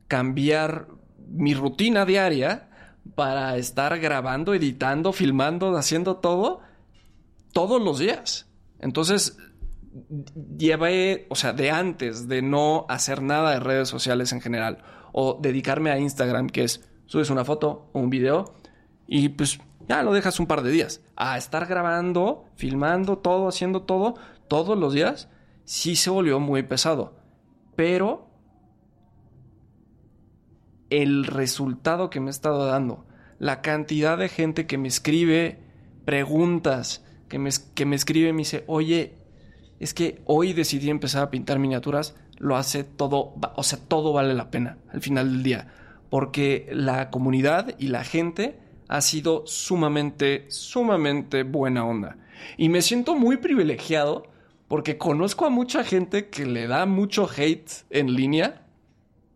cambiar mi rutina diaria para estar grabando, editando, filmando, haciendo todo todos los días. Entonces, llevé, o sea, de antes de no hacer nada de redes sociales en general o dedicarme a Instagram, que es subes una foto o un video y pues ya lo dejas un par de días. A estar grabando, filmando todo, haciendo todo, todos los días, sí se volvió muy pesado. Pero el resultado que me he estado dando, la cantidad de gente que me escribe preguntas, que me, que me escribe y me dice, oye, es que hoy decidí empezar a pintar miniaturas, lo hace todo, o sea, todo vale la pena al final del día, porque la comunidad y la gente ha sido sumamente, sumamente buena onda. Y me siento muy privilegiado porque conozco a mucha gente que le da mucho hate en línea.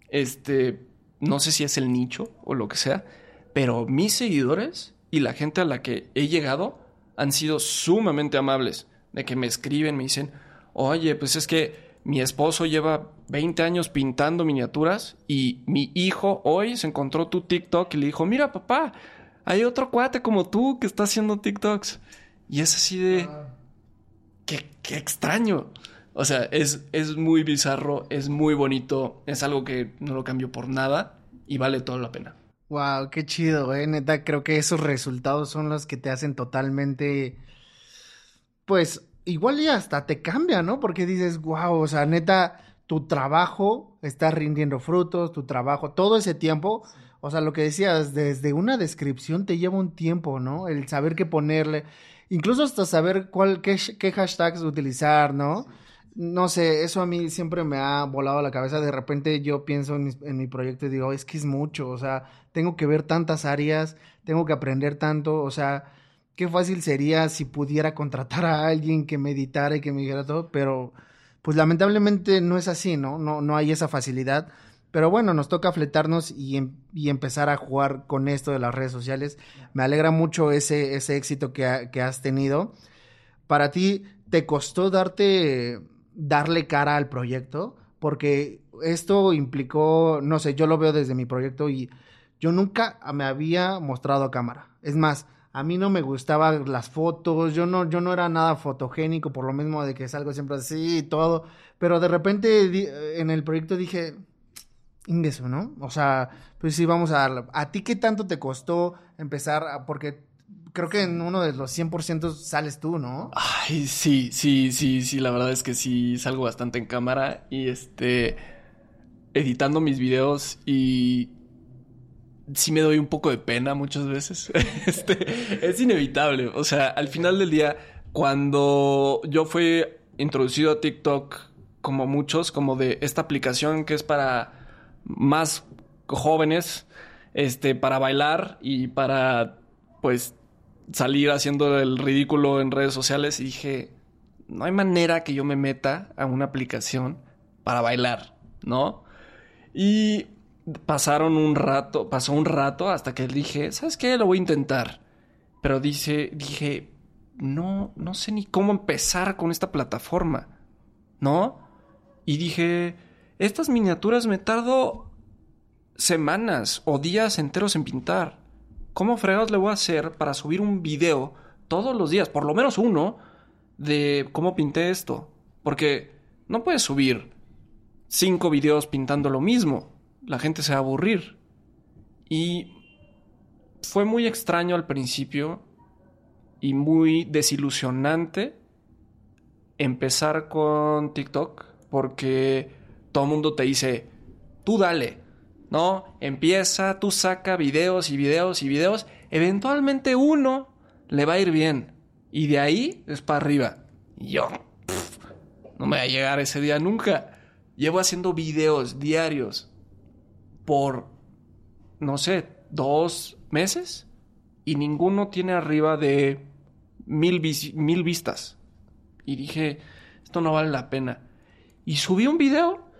Este, no sé si es el nicho o lo que sea, pero mis seguidores y la gente a la que he llegado han sido sumamente amables. De que me escriben, me dicen, oye, pues es que mi esposo lleva 20 años pintando miniaturas y mi hijo hoy se encontró tu TikTok y le dijo, mira papá, hay otro cuate como tú que está haciendo TikToks. Y es así de... Qué, qué extraño. O sea, es, es muy bizarro, es muy bonito, es algo que no lo cambio por nada y vale toda la pena. Wow, qué chido, eh. Neta, creo que esos resultados son los que te hacen totalmente. Pues igual y hasta te cambia, ¿no? Porque dices, wow, o sea, neta, tu trabajo está rindiendo frutos, tu trabajo, todo ese tiempo. O sea, lo que decías, desde una descripción te lleva un tiempo, ¿no? El saber qué ponerle, incluso hasta saber cuál, qué, hashtags utilizar, ¿no? No sé, eso a mí siempre me ha volado la cabeza. De repente yo pienso en mi, en mi proyecto y digo, es que es mucho, o sea, tengo que ver tantas áreas, tengo que aprender tanto, o sea, qué fácil sería si pudiera contratar a alguien que me editara y que me dijera todo, pero pues lamentablemente no es así, ¿no? No, no hay esa facilidad. Pero bueno, nos toca fletarnos y, em, y empezar a jugar con esto de las redes sociales. Me alegra mucho ese, ese éxito que, ha- que has tenido. Para ti, ¿te costó darte, darle cara al proyecto? Porque esto implicó, no sé, yo lo veo desde mi proyecto y yo nunca me había mostrado a cámara. Es más, a mí no me gustaban las fotos, yo no, yo no era nada fotogénico, por lo mismo de que salgo siempre así y todo. Pero de repente en el proyecto dije, Ingreso, ¿no? O sea, pues sí, vamos a darle. ¿A ti qué tanto te costó empezar? porque creo que en uno de los 100% sales tú, ¿no? Ay, sí, sí, sí, sí, la verdad es que sí salgo bastante en cámara y este editando mis videos y sí me doy un poco de pena muchas veces. Este, es inevitable, o sea, al final del día cuando yo fui introducido a TikTok como muchos, como de esta aplicación que es para más jóvenes, este, para bailar y para, pues, salir haciendo el ridículo en redes sociales y dije, no hay manera que yo me meta a una aplicación para bailar, ¿no? Y pasaron un rato, pasó un rato hasta que dije, ¿sabes qué? Lo voy a intentar. Pero dice, dije, no, no sé ni cómo empezar con esta plataforma, ¿no? Y dije, estas miniaturas me tardo semanas o días enteros en pintar. ¿Cómo fregados le voy a hacer para subir un video todos los días, por lo menos uno, de cómo pinté esto? Porque no puedes subir cinco videos pintando lo mismo. La gente se va a aburrir. Y fue muy extraño al principio y muy desilusionante empezar con TikTok porque todo el mundo te dice, tú dale, ¿no? Empieza, tú saca videos y videos y videos. Eventualmente uno le va a ir bien. Y de ahí es para arriba. Y yo, no me va a llegar ese día nunca. Llevo haciendo videos diarios por, no sé, dos meses. Y ninguno tiene arriba de mil, mil vistas. Y dije, esto no vale la pena. Y subí un video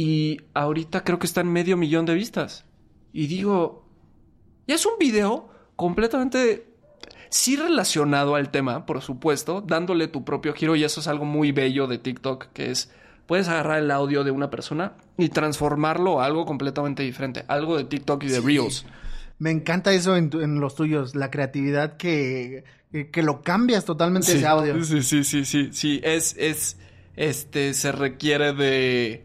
y ahorita creo que está en medio millón de vistas. Y digo, ya es un video completamente sí relacionado al tema, por supuesto, dándole tu propio giro y eso es algo muy bello de TikTok, que es puedes agarrar el audio de una persona y transformarlo a algo completamente diferente, algo de TikTok y de Reels. Me encanta eso en, tu- en los tuyos, la creatividad que, que, que lo cambias totalmente ese audio. Sí, sí, sí, sí, sí, es, es, este, se requiere de...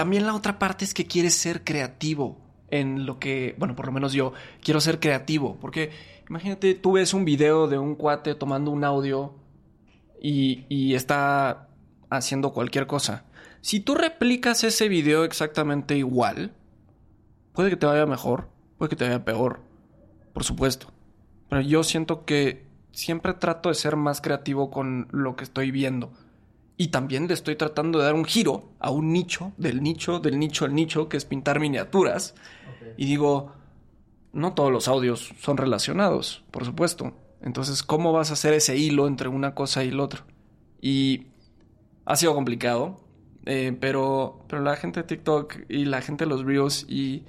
También la otra parte es que quieres ser creativo en lo que, bueno, por lo menos yo quiero ser creativo, porque imagínate, tú ves un video de un cuate tomando un audio y, y está haciendo cualquier cosa. Si tú replicas ese video exactamente igual, puede que te vaya mejor, puede que te vaya peor, por supuesto. Pero yo siento que siempre trato de ser más creativo con lo que estoy viendo. Y también le estoy tratando de dar un giro a un nicho, del nicho, del nicho al nicho, que es pintar miniaturas. Y digo, no todos los audios son relacionados, por supuesto. Entonces, ¿cómo vas a hacer ese hilo entre una cosa y la otra? Y ha sido complicado, eh, pero, pero la gente de TikTok y la gente de los Reels y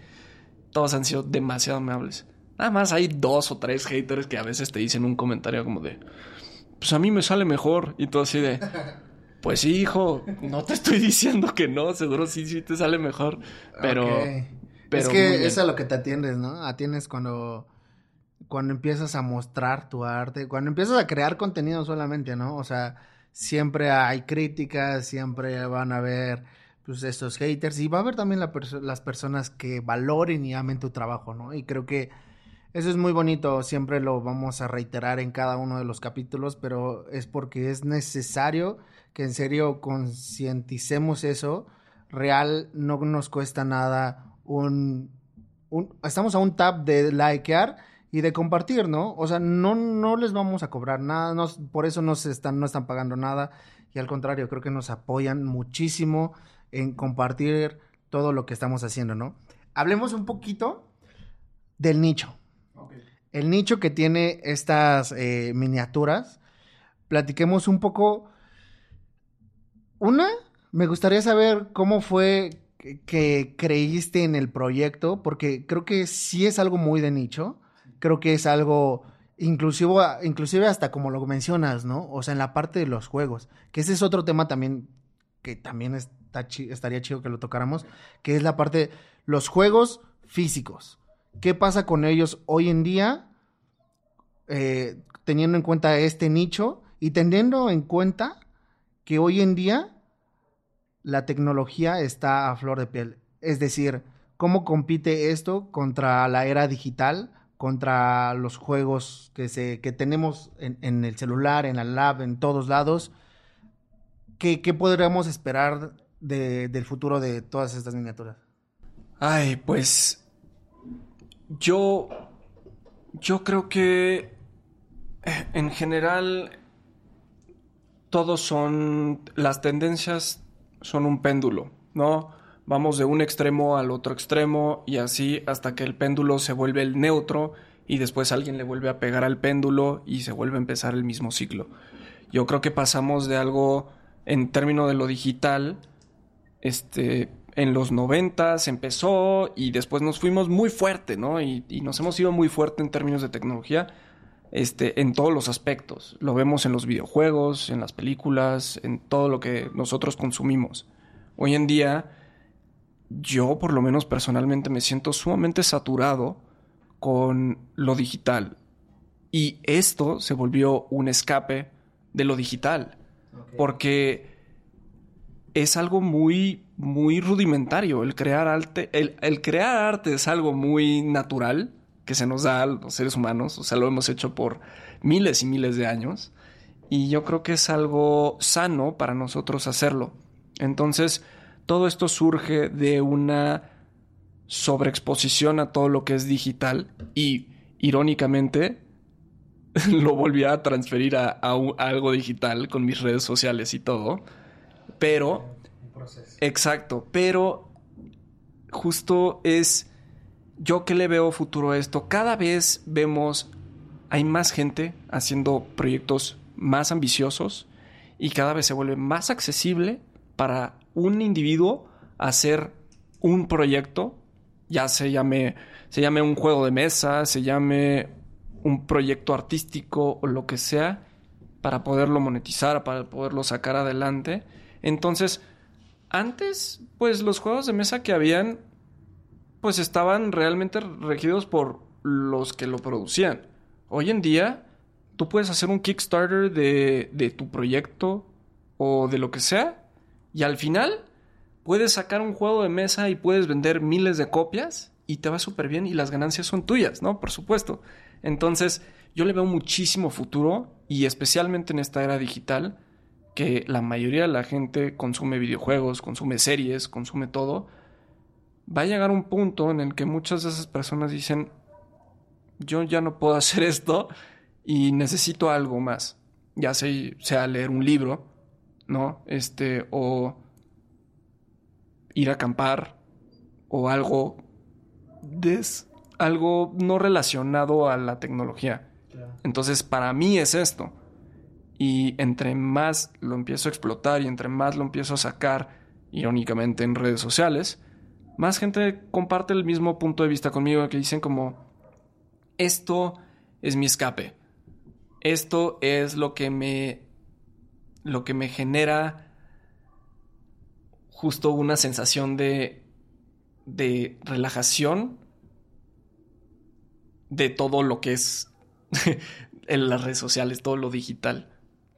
todos han sido demasiado amables. Nada más hay dos o tres haters que a veces te dicen un comentario como de, pues a mí me sale mejor. Y todo así de, pues sí, hijo, no te estoy diciendo que no, seguro sí, sí te sale mejor. Pero, es que es a lo que te atiendes, ¿no? Atiendes cuando, cuando empiezas a mostrar tu arte, cuando empiezas a crear contenido solamente, ¿no? O sea, siempre hay críticas, siempre van a haber pues estos haters y va a haber también la perso- las personas que valoren y amen tu trabajo, ¿no? Y creo que eso es muy bonito, siempre lo vamos a reiterar en cada uno de los capítulos, pero es porque es necesario que en serio concienticemos eso. Real no nos cuesta nada un, un- estamos a un tap de likear y de compartir, ¿no? O sea, no, no les vamos a cobrar nada, no- por eso no se están, no están pagando nada. Y al contrario, creo que nos apoyan muchísimo en compartir todo lo que estamos haciendo, ¿no? Hablemos un poquito del nicho. El nicho que tiene estas eh, miniaturas. Platiquemos un poco. Una, me gustaría saber cómo fue que, creíste en el proyecto, porque creo que sí es algo muy de nicho. Creo que es algo inclusive, inclusive hasta como lo mencionas, ¿no? O sea, en la parte de los juegos, que ese es otro tema también que también estaría chido que lo tocáramos, que es la parte de los juegos físicos. ¿Qué pasa con ellos hoy en día? eh, teniendo en cuenta este nicho y teniendo en cuenta que hoy en día la tecnología está a flor de piel. Es decir, ¿cómo compite esto contra la era digital, contra los juegos que, se, que tenemos en, en el celular, en la lab, en todos lados? ¿Qué, qué podríamos esperar de- del futuro de todas estas miniaturas? Ay, pues yo yo creo que eh, en general todos son las tendencias son un péndulo, ¿no? Vamos de un extremo al otro extremo y así hasta que el péndulo se vuelve el neutro y después alguien le vuelve a pegar al péndulo y se vuelve a empezar el mismo ciclo. Yo creo que pasamos de algo en términos de lo digital este, en los 90 se empezó y después nos fuimos muy fuerte, ¿no? Y, y nos hemos ido muy fuerte en términos de tecnología, este, en todos los aspectos. Lo vemos en los videojuegos, en las películas, en todo lo que nosotros consumimos. Hoy en día, yo por lo menos personalmente me siento sumamente saturado con lo digital. Y esto se volvió un escape de lo digital. Porque es algo muy, muy rudimentario. El crear arte, el, el crear arte es algo muy natural que se nos da a los seres humanos. O sea, lo hemos hecho por miles y miles de años. Y yo creo que es algo sano para nosotros hacerlo. Entonces, todo esto surge de una sobreexposición a todo lo que es digital y, irónicamente, lo volví a transferir a, a un- a algo digital con mis redes sociales y todo. Pero. Exacto. Pero. Justo es. Yo que le veo futuro a esto. Cada vez vemos. Hay más gente haciendo proyectos más ambiciosos. Y cada vez se vuelve más accesible para un individuo hacer un proyecto. Ya se llame. Se llame un juego de mesa. Se llame un proyecto artístico o lo que sea para poderlo monetizar, para poderlo sacar adelante. Entonces, antes, pues los juegos de mesa que habían, pues estaban realmente regidos por los que lo producían. Hoy en día, tú puedes hacer un Kickstarter de, de tu proyecto o de lo que sea, y al final puedes sacar un juego de mesa y puedes vender miles de copias y te va súper bien y las ganancias son tuyas, ¿no? Por supuesto. Entonces, yo le veo muchísimo futuro y especialmente en esta era digital que la mayoría de la gente consume videojuegos, consume series, consume todo, va a llegar un punto en el que muchas de esas personas dicen, yo ya no puedo hacer esto y necesito algo más. Ya sea, sea leer un libro, ¿no? Este, o ir a acampar, o algo des, algo no relacionado a la tecnología. Entonces, para mí es esto. Y entre más lo empiezo a explotar y entre más lo empiezo a sacar, irónicamente, en redes sociales, más gente comparte el mismo punto de vista conmigo que dicen como, esto es mi escape. Esto es lo que me lo que me genera justo una sensación de de relajación de todo lo que es en las redes sociales, todo lo digital.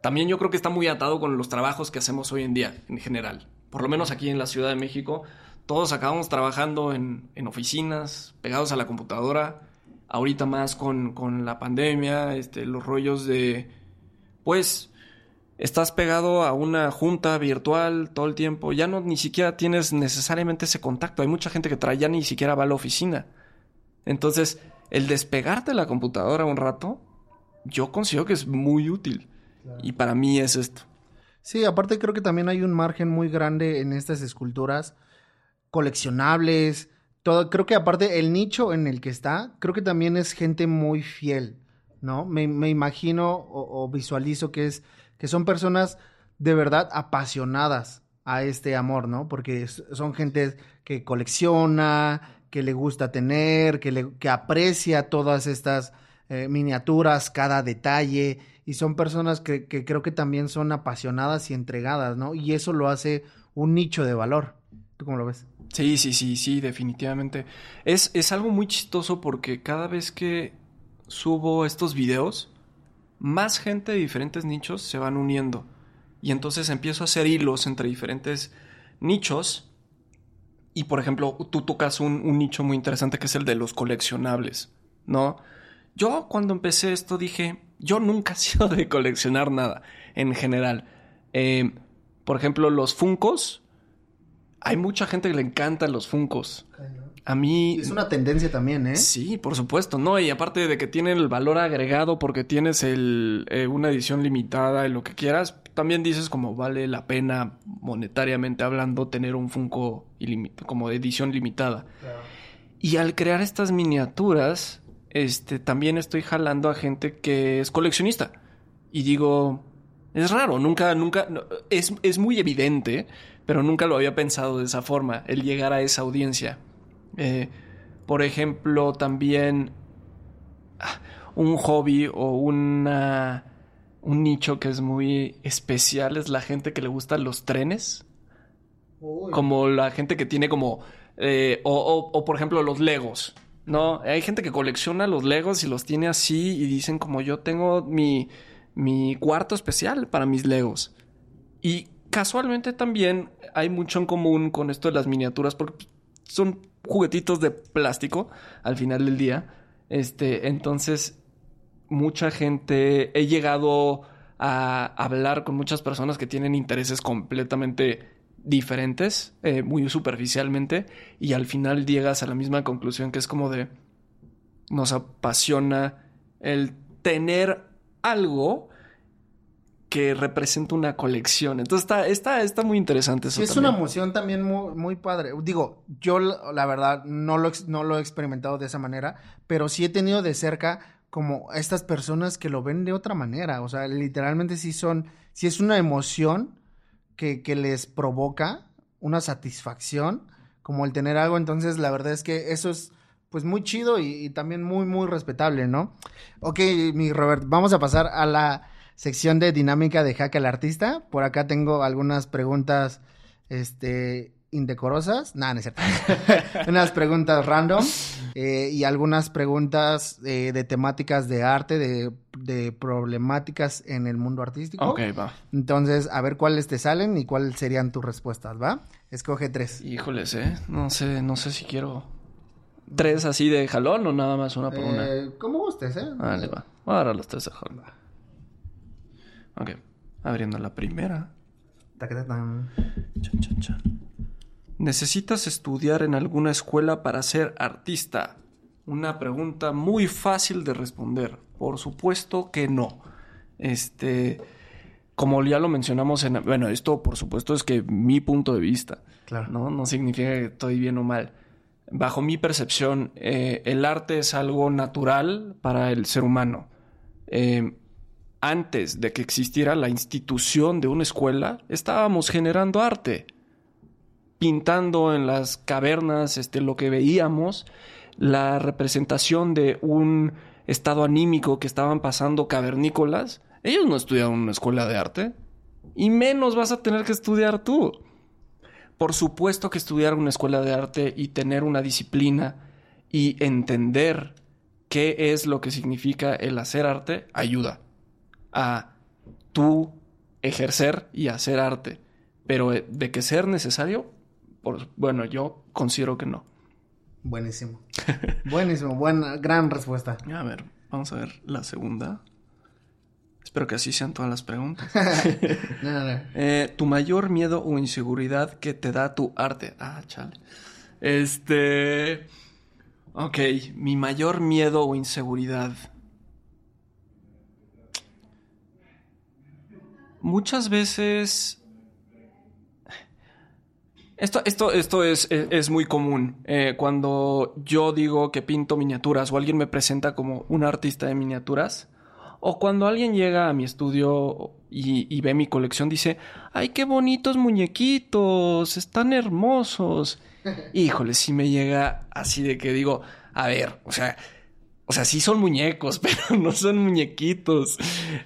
También yo creo que está muy atado con los trabajos que hacemos hoy en día, en general. Por lo menos aquí en la Ciudad de México, todos acabamos trabajando en, en oficinas, pegados a la computadora. Ahorita más con, con la pandemia, este, los rollos de, pues, estás pegado a una junta virtual todo el tiempo, ya no ni siquiera tienes necesariamente ese contacto. Hay mucha gente que trae, ya ni siquiera va a la oficina. Entonces, el despegarte de la computadora un rato, yo considero que es muy útil. Y para mí es esto. Sí, aparte creo que también hay un margen muy grande en estas esculturas coleccionables. Todo, creo que aparte el nicho en el que está, creo que también es gente muy fiel, ¿no? Me, me imagino o, visualizo que es que son personas de verdad apasionadas a este amor, ¿no? Porque son gente que colecciona, que le gusta tener, que, le, que aprecia todas estas eh, miniaturas, cada detalle, y son personas que, que, creo que también son apasionadas y entregadas, ¿no? Y eso lo hace un nicho de valor. ¿Tú cómo lo ves? Sí, sí, sí, sí, definitivamente. Es, es algo muy chistoso porque cada vez que subo estos videos, más gente de diferentes nichos se van uniendo. Y entonces empiezo a hacer hilos entre diferentes nichos y por ejemplo, tú tocas un, un, nicho muy interesante que es el de los coleccionables, ¿no? Yo cuando empecé esto dije, yo nunca he sido de coleccionar nada en general. Eh, por ejemplo, los Funcos. Hay mucha gente que le encantan los Funcos. A mí... Es una tendencia también, ¿eh? Sí, por supuesto, ¿no? Y aparte de que tienen el valor agregado porque tienes el, eh, una edición limitada y lo que quieras, también dices como vale la pena monetariamente hablando tener un Funko como edición limitada. Claro. Y al crear estas miniaturas, este, también estoy jalando a gente que es coleccionista. Y digo, es raro, nunca, nunca, no, es, es muy evidente, pero nunca lo había pensado de esa forma, el llegar a esa audiencia. Eh, por ejemplo, también ah, un hobby o una un nicho que es muy especial es la gente que le gustan los trenes. Uy. Como la gente que tiene como... Eh, o, o, o, por ejemplo los Legos. No, hay gente que colecciona los Legos y los tiene así y dicen como yo tengo mi, mi cuarto especial para mis Legos. Y casualmente también hay mucho en común con esto de las miniaturas porque son juguetitos de plástico al final del día. Este, entonces mucha gente, he llegado a hablar con muchas personas que tienen intereses completamente diferentes, eh, muy superficialmente, y al final llegas a la misma conclusión que es como de, nos apasiona el tener algo que representa una colección. Entonces está, está, está muy interesante eso. Sí, es también. una emoción también muy, muy, padre. Digo, yo la verdad no lo, no lo he experimentado de esa manera, pero sí he tenido de cerca como estas personas que lo ven de otra manera. O sea, literalmente sí son, sí es una emoción que, que les provoca una satisfacción como el tener algo. Entonces, la verdad es que eso es pues muy chido y, y también muy, muy respetable, ¿no? Ok, mi Robert, vamos a pasar a la sección de dinámica de Jaque al Artista. Por acá tengo algunas preguntas, este, indecorosas. Nada, no es cierto. Unas preguntas random eh, y algunas preguntas eh, de temáticas de arte, de, de problemáticas en el mundo artístico. Ok, va. Entonces, a ver cuáles te salen y cuáles serían tus respuestas, ¿va? Escoge tres. Híjoles, ¿eh? No sé, no sé si quiero tres así de jalón o nada más una por una. Eh, como gustes, ¿eh? Vale, va. Voy a agarrar los tres de jalón. Ok. Abriendo la primera. Chan, chan, chan. ¿Necesitas estudiar en alguna escuela para ser artista? Una pregunta muy fácil de responder. Por supuesto que no. Este, como ya lo mencionamos en, bueno, esto por supuesto es que mi punto de vista, Claro. ¿no? No significa que estoy bien o mal. Bajo mi percepción, eh, el arte es algo natural para el ser humano. Eh, antes de que existiera la institución de una escuela, estábamos generando arte pintando en las cavernas este, lo que veíamos, la representación de un estado anímico que estaban pasando cavernícolas. Ellos no estudiaron una escuela de arte. Y menos vas a tener que estudiar tú. Por supuesto que estudiar una escuela de arte y tener una disciplina y entender qué es lo que significa el hacer arte ayuda a tú ejercer y hacer arte. Pero eh, de que ser necesario, por, bueno, yo considero que no. Buenísimo. Buenísimo. Buena, gran respuesta. A ver, vamos a ver la segunda. Espero que así sean todas las preguntas. No, no, no. Eh, tu mayor miedo o inseguridad que te da tu arte. Ah, chale. Este. Ok, mi mayor miedo o inseguridad. Muchas veces. Esto, esto, esto es, es- es muy común. Eh, cuando yo digo que pinto miniaturas o alguien me presenta como un artista de miniaturas, o cuando alguien llega a mi estudio y, y ve mi colección, dice, ¡ay, qué bonitos muñequitos! Están hermosos. Híjole, si me llega así de que digo, a ver, o sea, o sea, sí son muñecos, pero no son muñequitos.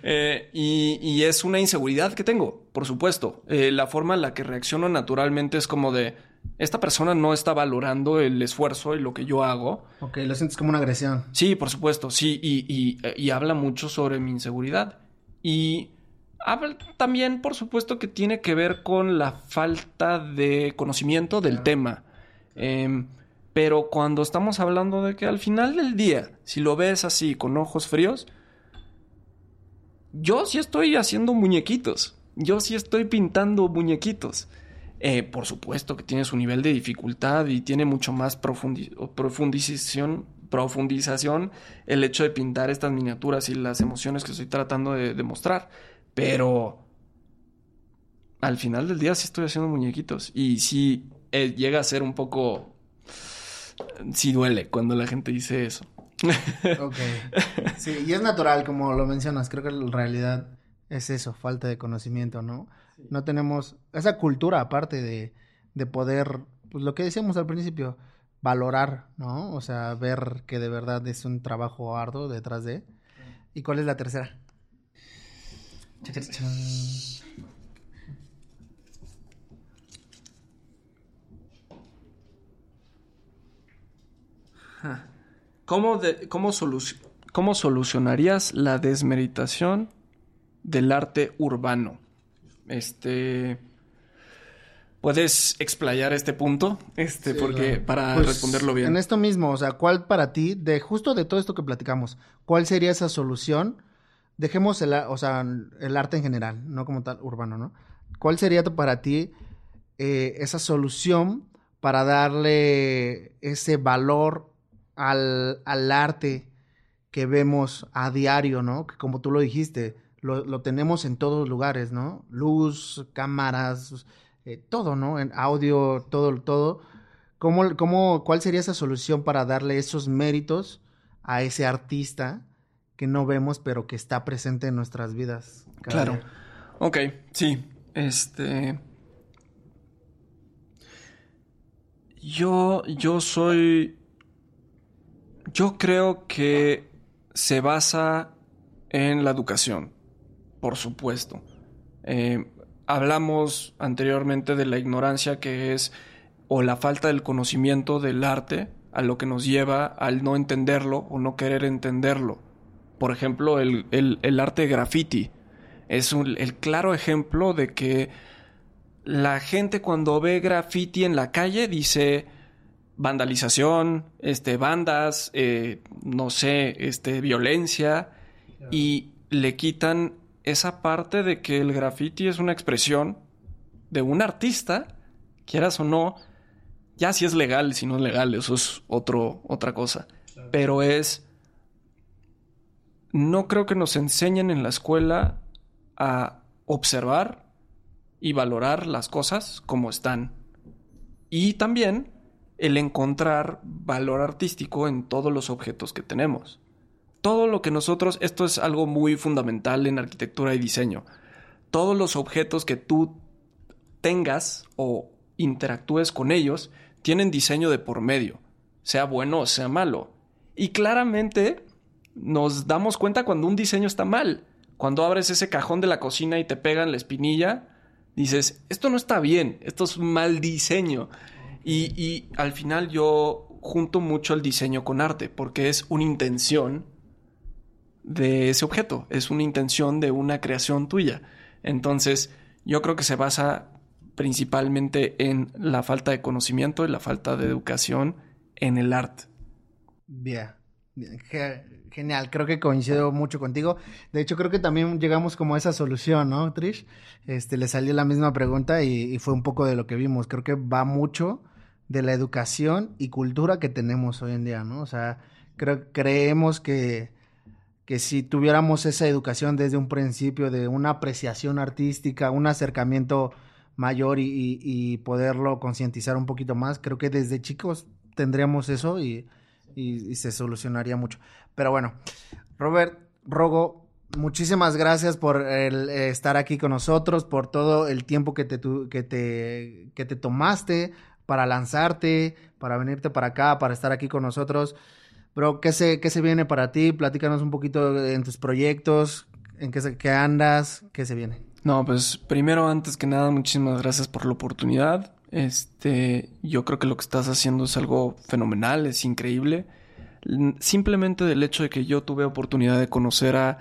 Eh, y, y es una inseguridad que tengo, por supuesto. Eh, la forma en la que reacciono naturalmente es como de, esta persona no está valorando el esfuerzo y lo que yo hago. Ok, lo sientes como una agresión. Sí, por supuesto, sí, y, y- y habla mucho sobre mi inseguridad. Y habla también, por supuesto, que tiene que ver con la falta de conocimiento del tema. Em, pero cuando estamos hablando de que al final del día, si lo ves así, con ojos fríos, yo sí estoy haciendo muñequitos. Yo sí estoy pintando muñequitos. Eh, por supuesto que tiene su nivel de dificultad y tiene mucho más profundización, profundización el hecho de pintar estas miniaturas y las emociones que estoy tratando de demostrar. Pero al final del día sí estoy haciendo muñequitos. Y sí eh, llega a ser un poco... Sí duele cuando la gente dice eso. Ok. Sí, y es natural, como lo mencionas. Creo que en realidad es eso, falta de conocimiento, ¿no? No tenemos esa cultura aparte de, de poder, pues lo que decíamos al principio, valorar, ¿no? O sea, ver que de verdad es un trabajo arduo detrás de. ¿Y cuál es la tercera? ¿Cómo, de- cómo, solu- cómo solucionarías la desmeritación del arte urbano? Este. ¿Puedes explayar este punto? Este, Sí, porque claro. para Pues, responderlo bien. En esto mismo, o sea, ¿cuál para ti, de justo de todo esto que platicamos, cuál sería esa solución? Dejemos el, o sea, el arte en general, no como tal urbano, ¿no? ¿Cuál sería para ti eh, esa solución para darle ese valor al, al arte que vemos a diario, ¿no? Que como tú lo dijiste, lo, lo tenemos en todos lugares, ¿no? Luz, cámaras, eh, todo, ¿no? En audio, todo, todo. ¿Cómo, cómo, ¿Cuál sería esa solución para darle esos méritos a ese artista que no vemos, pero que está presente en nuestras vidas? Claro. día? Ok, sí. Este. Yo, yo soy Yo creo que se basa en la educación, por supuesto. Eh, hablamos anteriormente de la ignorancia que es o la falta del conocimiento del arte a lo que nos lleva al no entenderlo o no querer entenderlo. Por ejemplo, el, el- el arte de graffiti es un- el claro ejemplo de que la gente cuando ve graffiti en la calle dice vandalización, este, bandas, eh, no sé, este, violencia, y le quitan esa parte de que el graffiti es una expresión de un artista, quieras o no, ya si es legal, si no es legal, eso es otro, otra cosa. Pero es. No creo que nos enseñen en la escuela a observar y valorar las cosas como están. Y también el encontrar valor artístico en todos los objetos que tenemos. Todo lo que nosotros, esto es algo muy fundamental en arquitectura y diseño. Todos los objetos que tú tengas o interactúes con ellos tienen diseño de por medio, sea bueno o sea malo. Y claramente nos damos cuenta cuando un diseño está mal. Cuando abres ese cajón de la cocina y te pegan la espinilla, dices, esto no está bien, esto es mal diseño. Y, y al final yo junto mucho el diseño con arte, porque es una intención de ese objeto, es una intención de una creación tuya. Entonces, yo creo que se basa principalmente en la falta de conocimiento y la falta de educación en el arte. Bien, bien, ge- genial, creo que coincido mucho contigo. De hecho, creo que también llegamos como a esa solución, ¿no, Trish? Este, le salió la misma pregunta y, y fue un poco de lo que vimos. Creo que va mucho de la educación y cultura que tenemos hoy en día, ¿no? O sea, creo, creemos que, que si tuviéramos esa educación desde un principio de una apreciación artística, un acercamiento mayor y, poderlo concientizar un poquito más, creo que desde chicos tendríamos eso y, se solucionaría mucho. Pero bueno, Robert, Rogo, muchísimas gracias por el, eh, estar aquí con nosotros, por todo el tiempo que te, que te tomaste para lanzarte, para venirte para acá, para estar aquí con nosotros. Bro, ¿qué se, qué se viene para ti? Platícanos un poquito en tus proyectos, en qué, se- qué andas, qué se viene. No, pues primero, antes que nada, muchísimas gracias por la oportunidad. Este, yo creo que lo que estás haciendo es algo fenomenal, es increíble. Simplemente del hecho de que yo tuve oportunidad de conocer a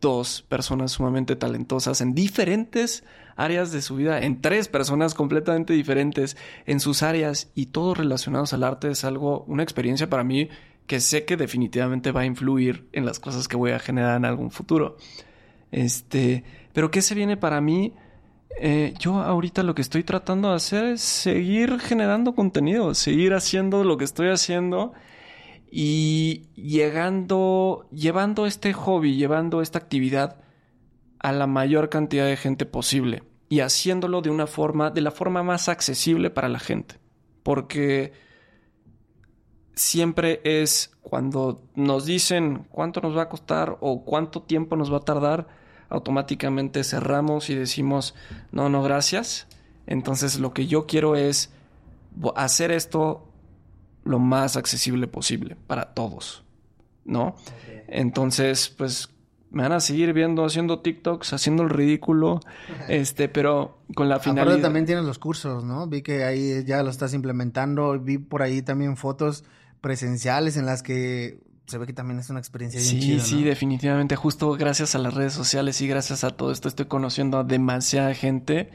dos personas sumamente talentosas en diferentes áreas de su vida, en tres personas completamente diferentes en sus áreas y todos relacionados al arte es algo, una experiencia para mí que sé que definitivamente va a influir en las cosas que voy a generar en algún futuro. Este, pero ¿qué se viene para mí? Eh, yo ahorita lo que estoy tratando de hacer es seguir generando contenido, seguir haciendo lo que estoy haciendo y llegando, llevando este hobby, llevando esta actividad a la mayor cantidad de gente posible y haciéndolo de una forma, de la forma más accesible para la gente. Porque siempre es cuando nos dicen cuánto nos va a costar o cuánto tiempo nos va a tardar, automáticamente cerramos y decimos, no, no, gracias. Entonces lo que yo quiero es hacer esto lo más accesible posible para todos, ¿no? Entonces, pues me van a seguir viendo haciendo TikToks, haciendo el ridículo, este, pero con la Aparte finalidad... también tienes los cursos, ¿no? Vi que ahí ya lo estás implementando, vi por ahí también fotos presenciales en las que se ve que también es una experiencia bien Sí, sí, ¿no? definitivamente. Justo gracias a las redes sociales y gracias a todo esto estoy conociendo a demasiada gente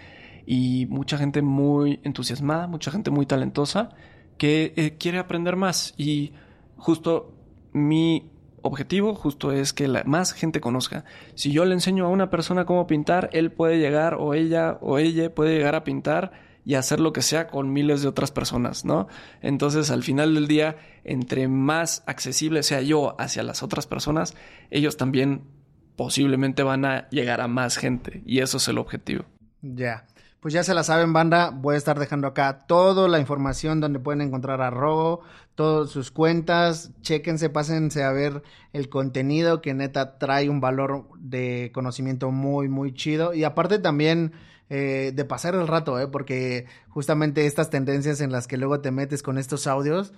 y mucha gente muy entusiasmada, mucha gente muy talentosa que eh, quiere aprender más. Y justo mi objetivo justo es que la más gente conozca. Si yo le enseño a una persona cómo pintar, él puede llegar o ella o ella puede llegar a pintar y hacer lo que sea con miles de otras personas, ¿no? Entonces, al final del día, entre más accesible sea yo hacia las otras personas, ellos también posiblemente van a llegar a más gente y eso es el objetivo. Ya. Pues ya se la saben, banda. Voy a estar dejando acá toda la información donde pueden encontrar a Robo, todas sus cuentas. Chéquense, pásense a ver el contenido que neta trae un valor de conocimiento muy, muy chido. Y aparte también eh, de pasar el rato, ¿eh? porque justamente estas tendencias en las que luego te metes con estos audios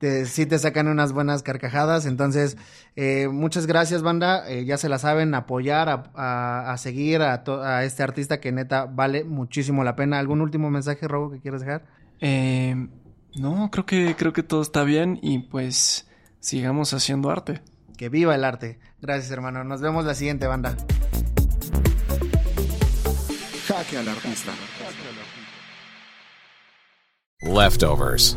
te, sí te sacan unas buenas carcajadas. Entonces, eh, muchas gracias, banda. Eh, ya se la saben, apoyar, a, a- a seguir a, to- a este artista que neta vale muchísimo la pena. ¿Algún último mensaje, Robo, que quieres dejar? Eh, no, creo que, creo que todo está bien y pues sigamos haciendo arte. Que viva el arte. Gracias, hermano. Nos vemos la siguiente, banda. Jaque al artista. Leftovers.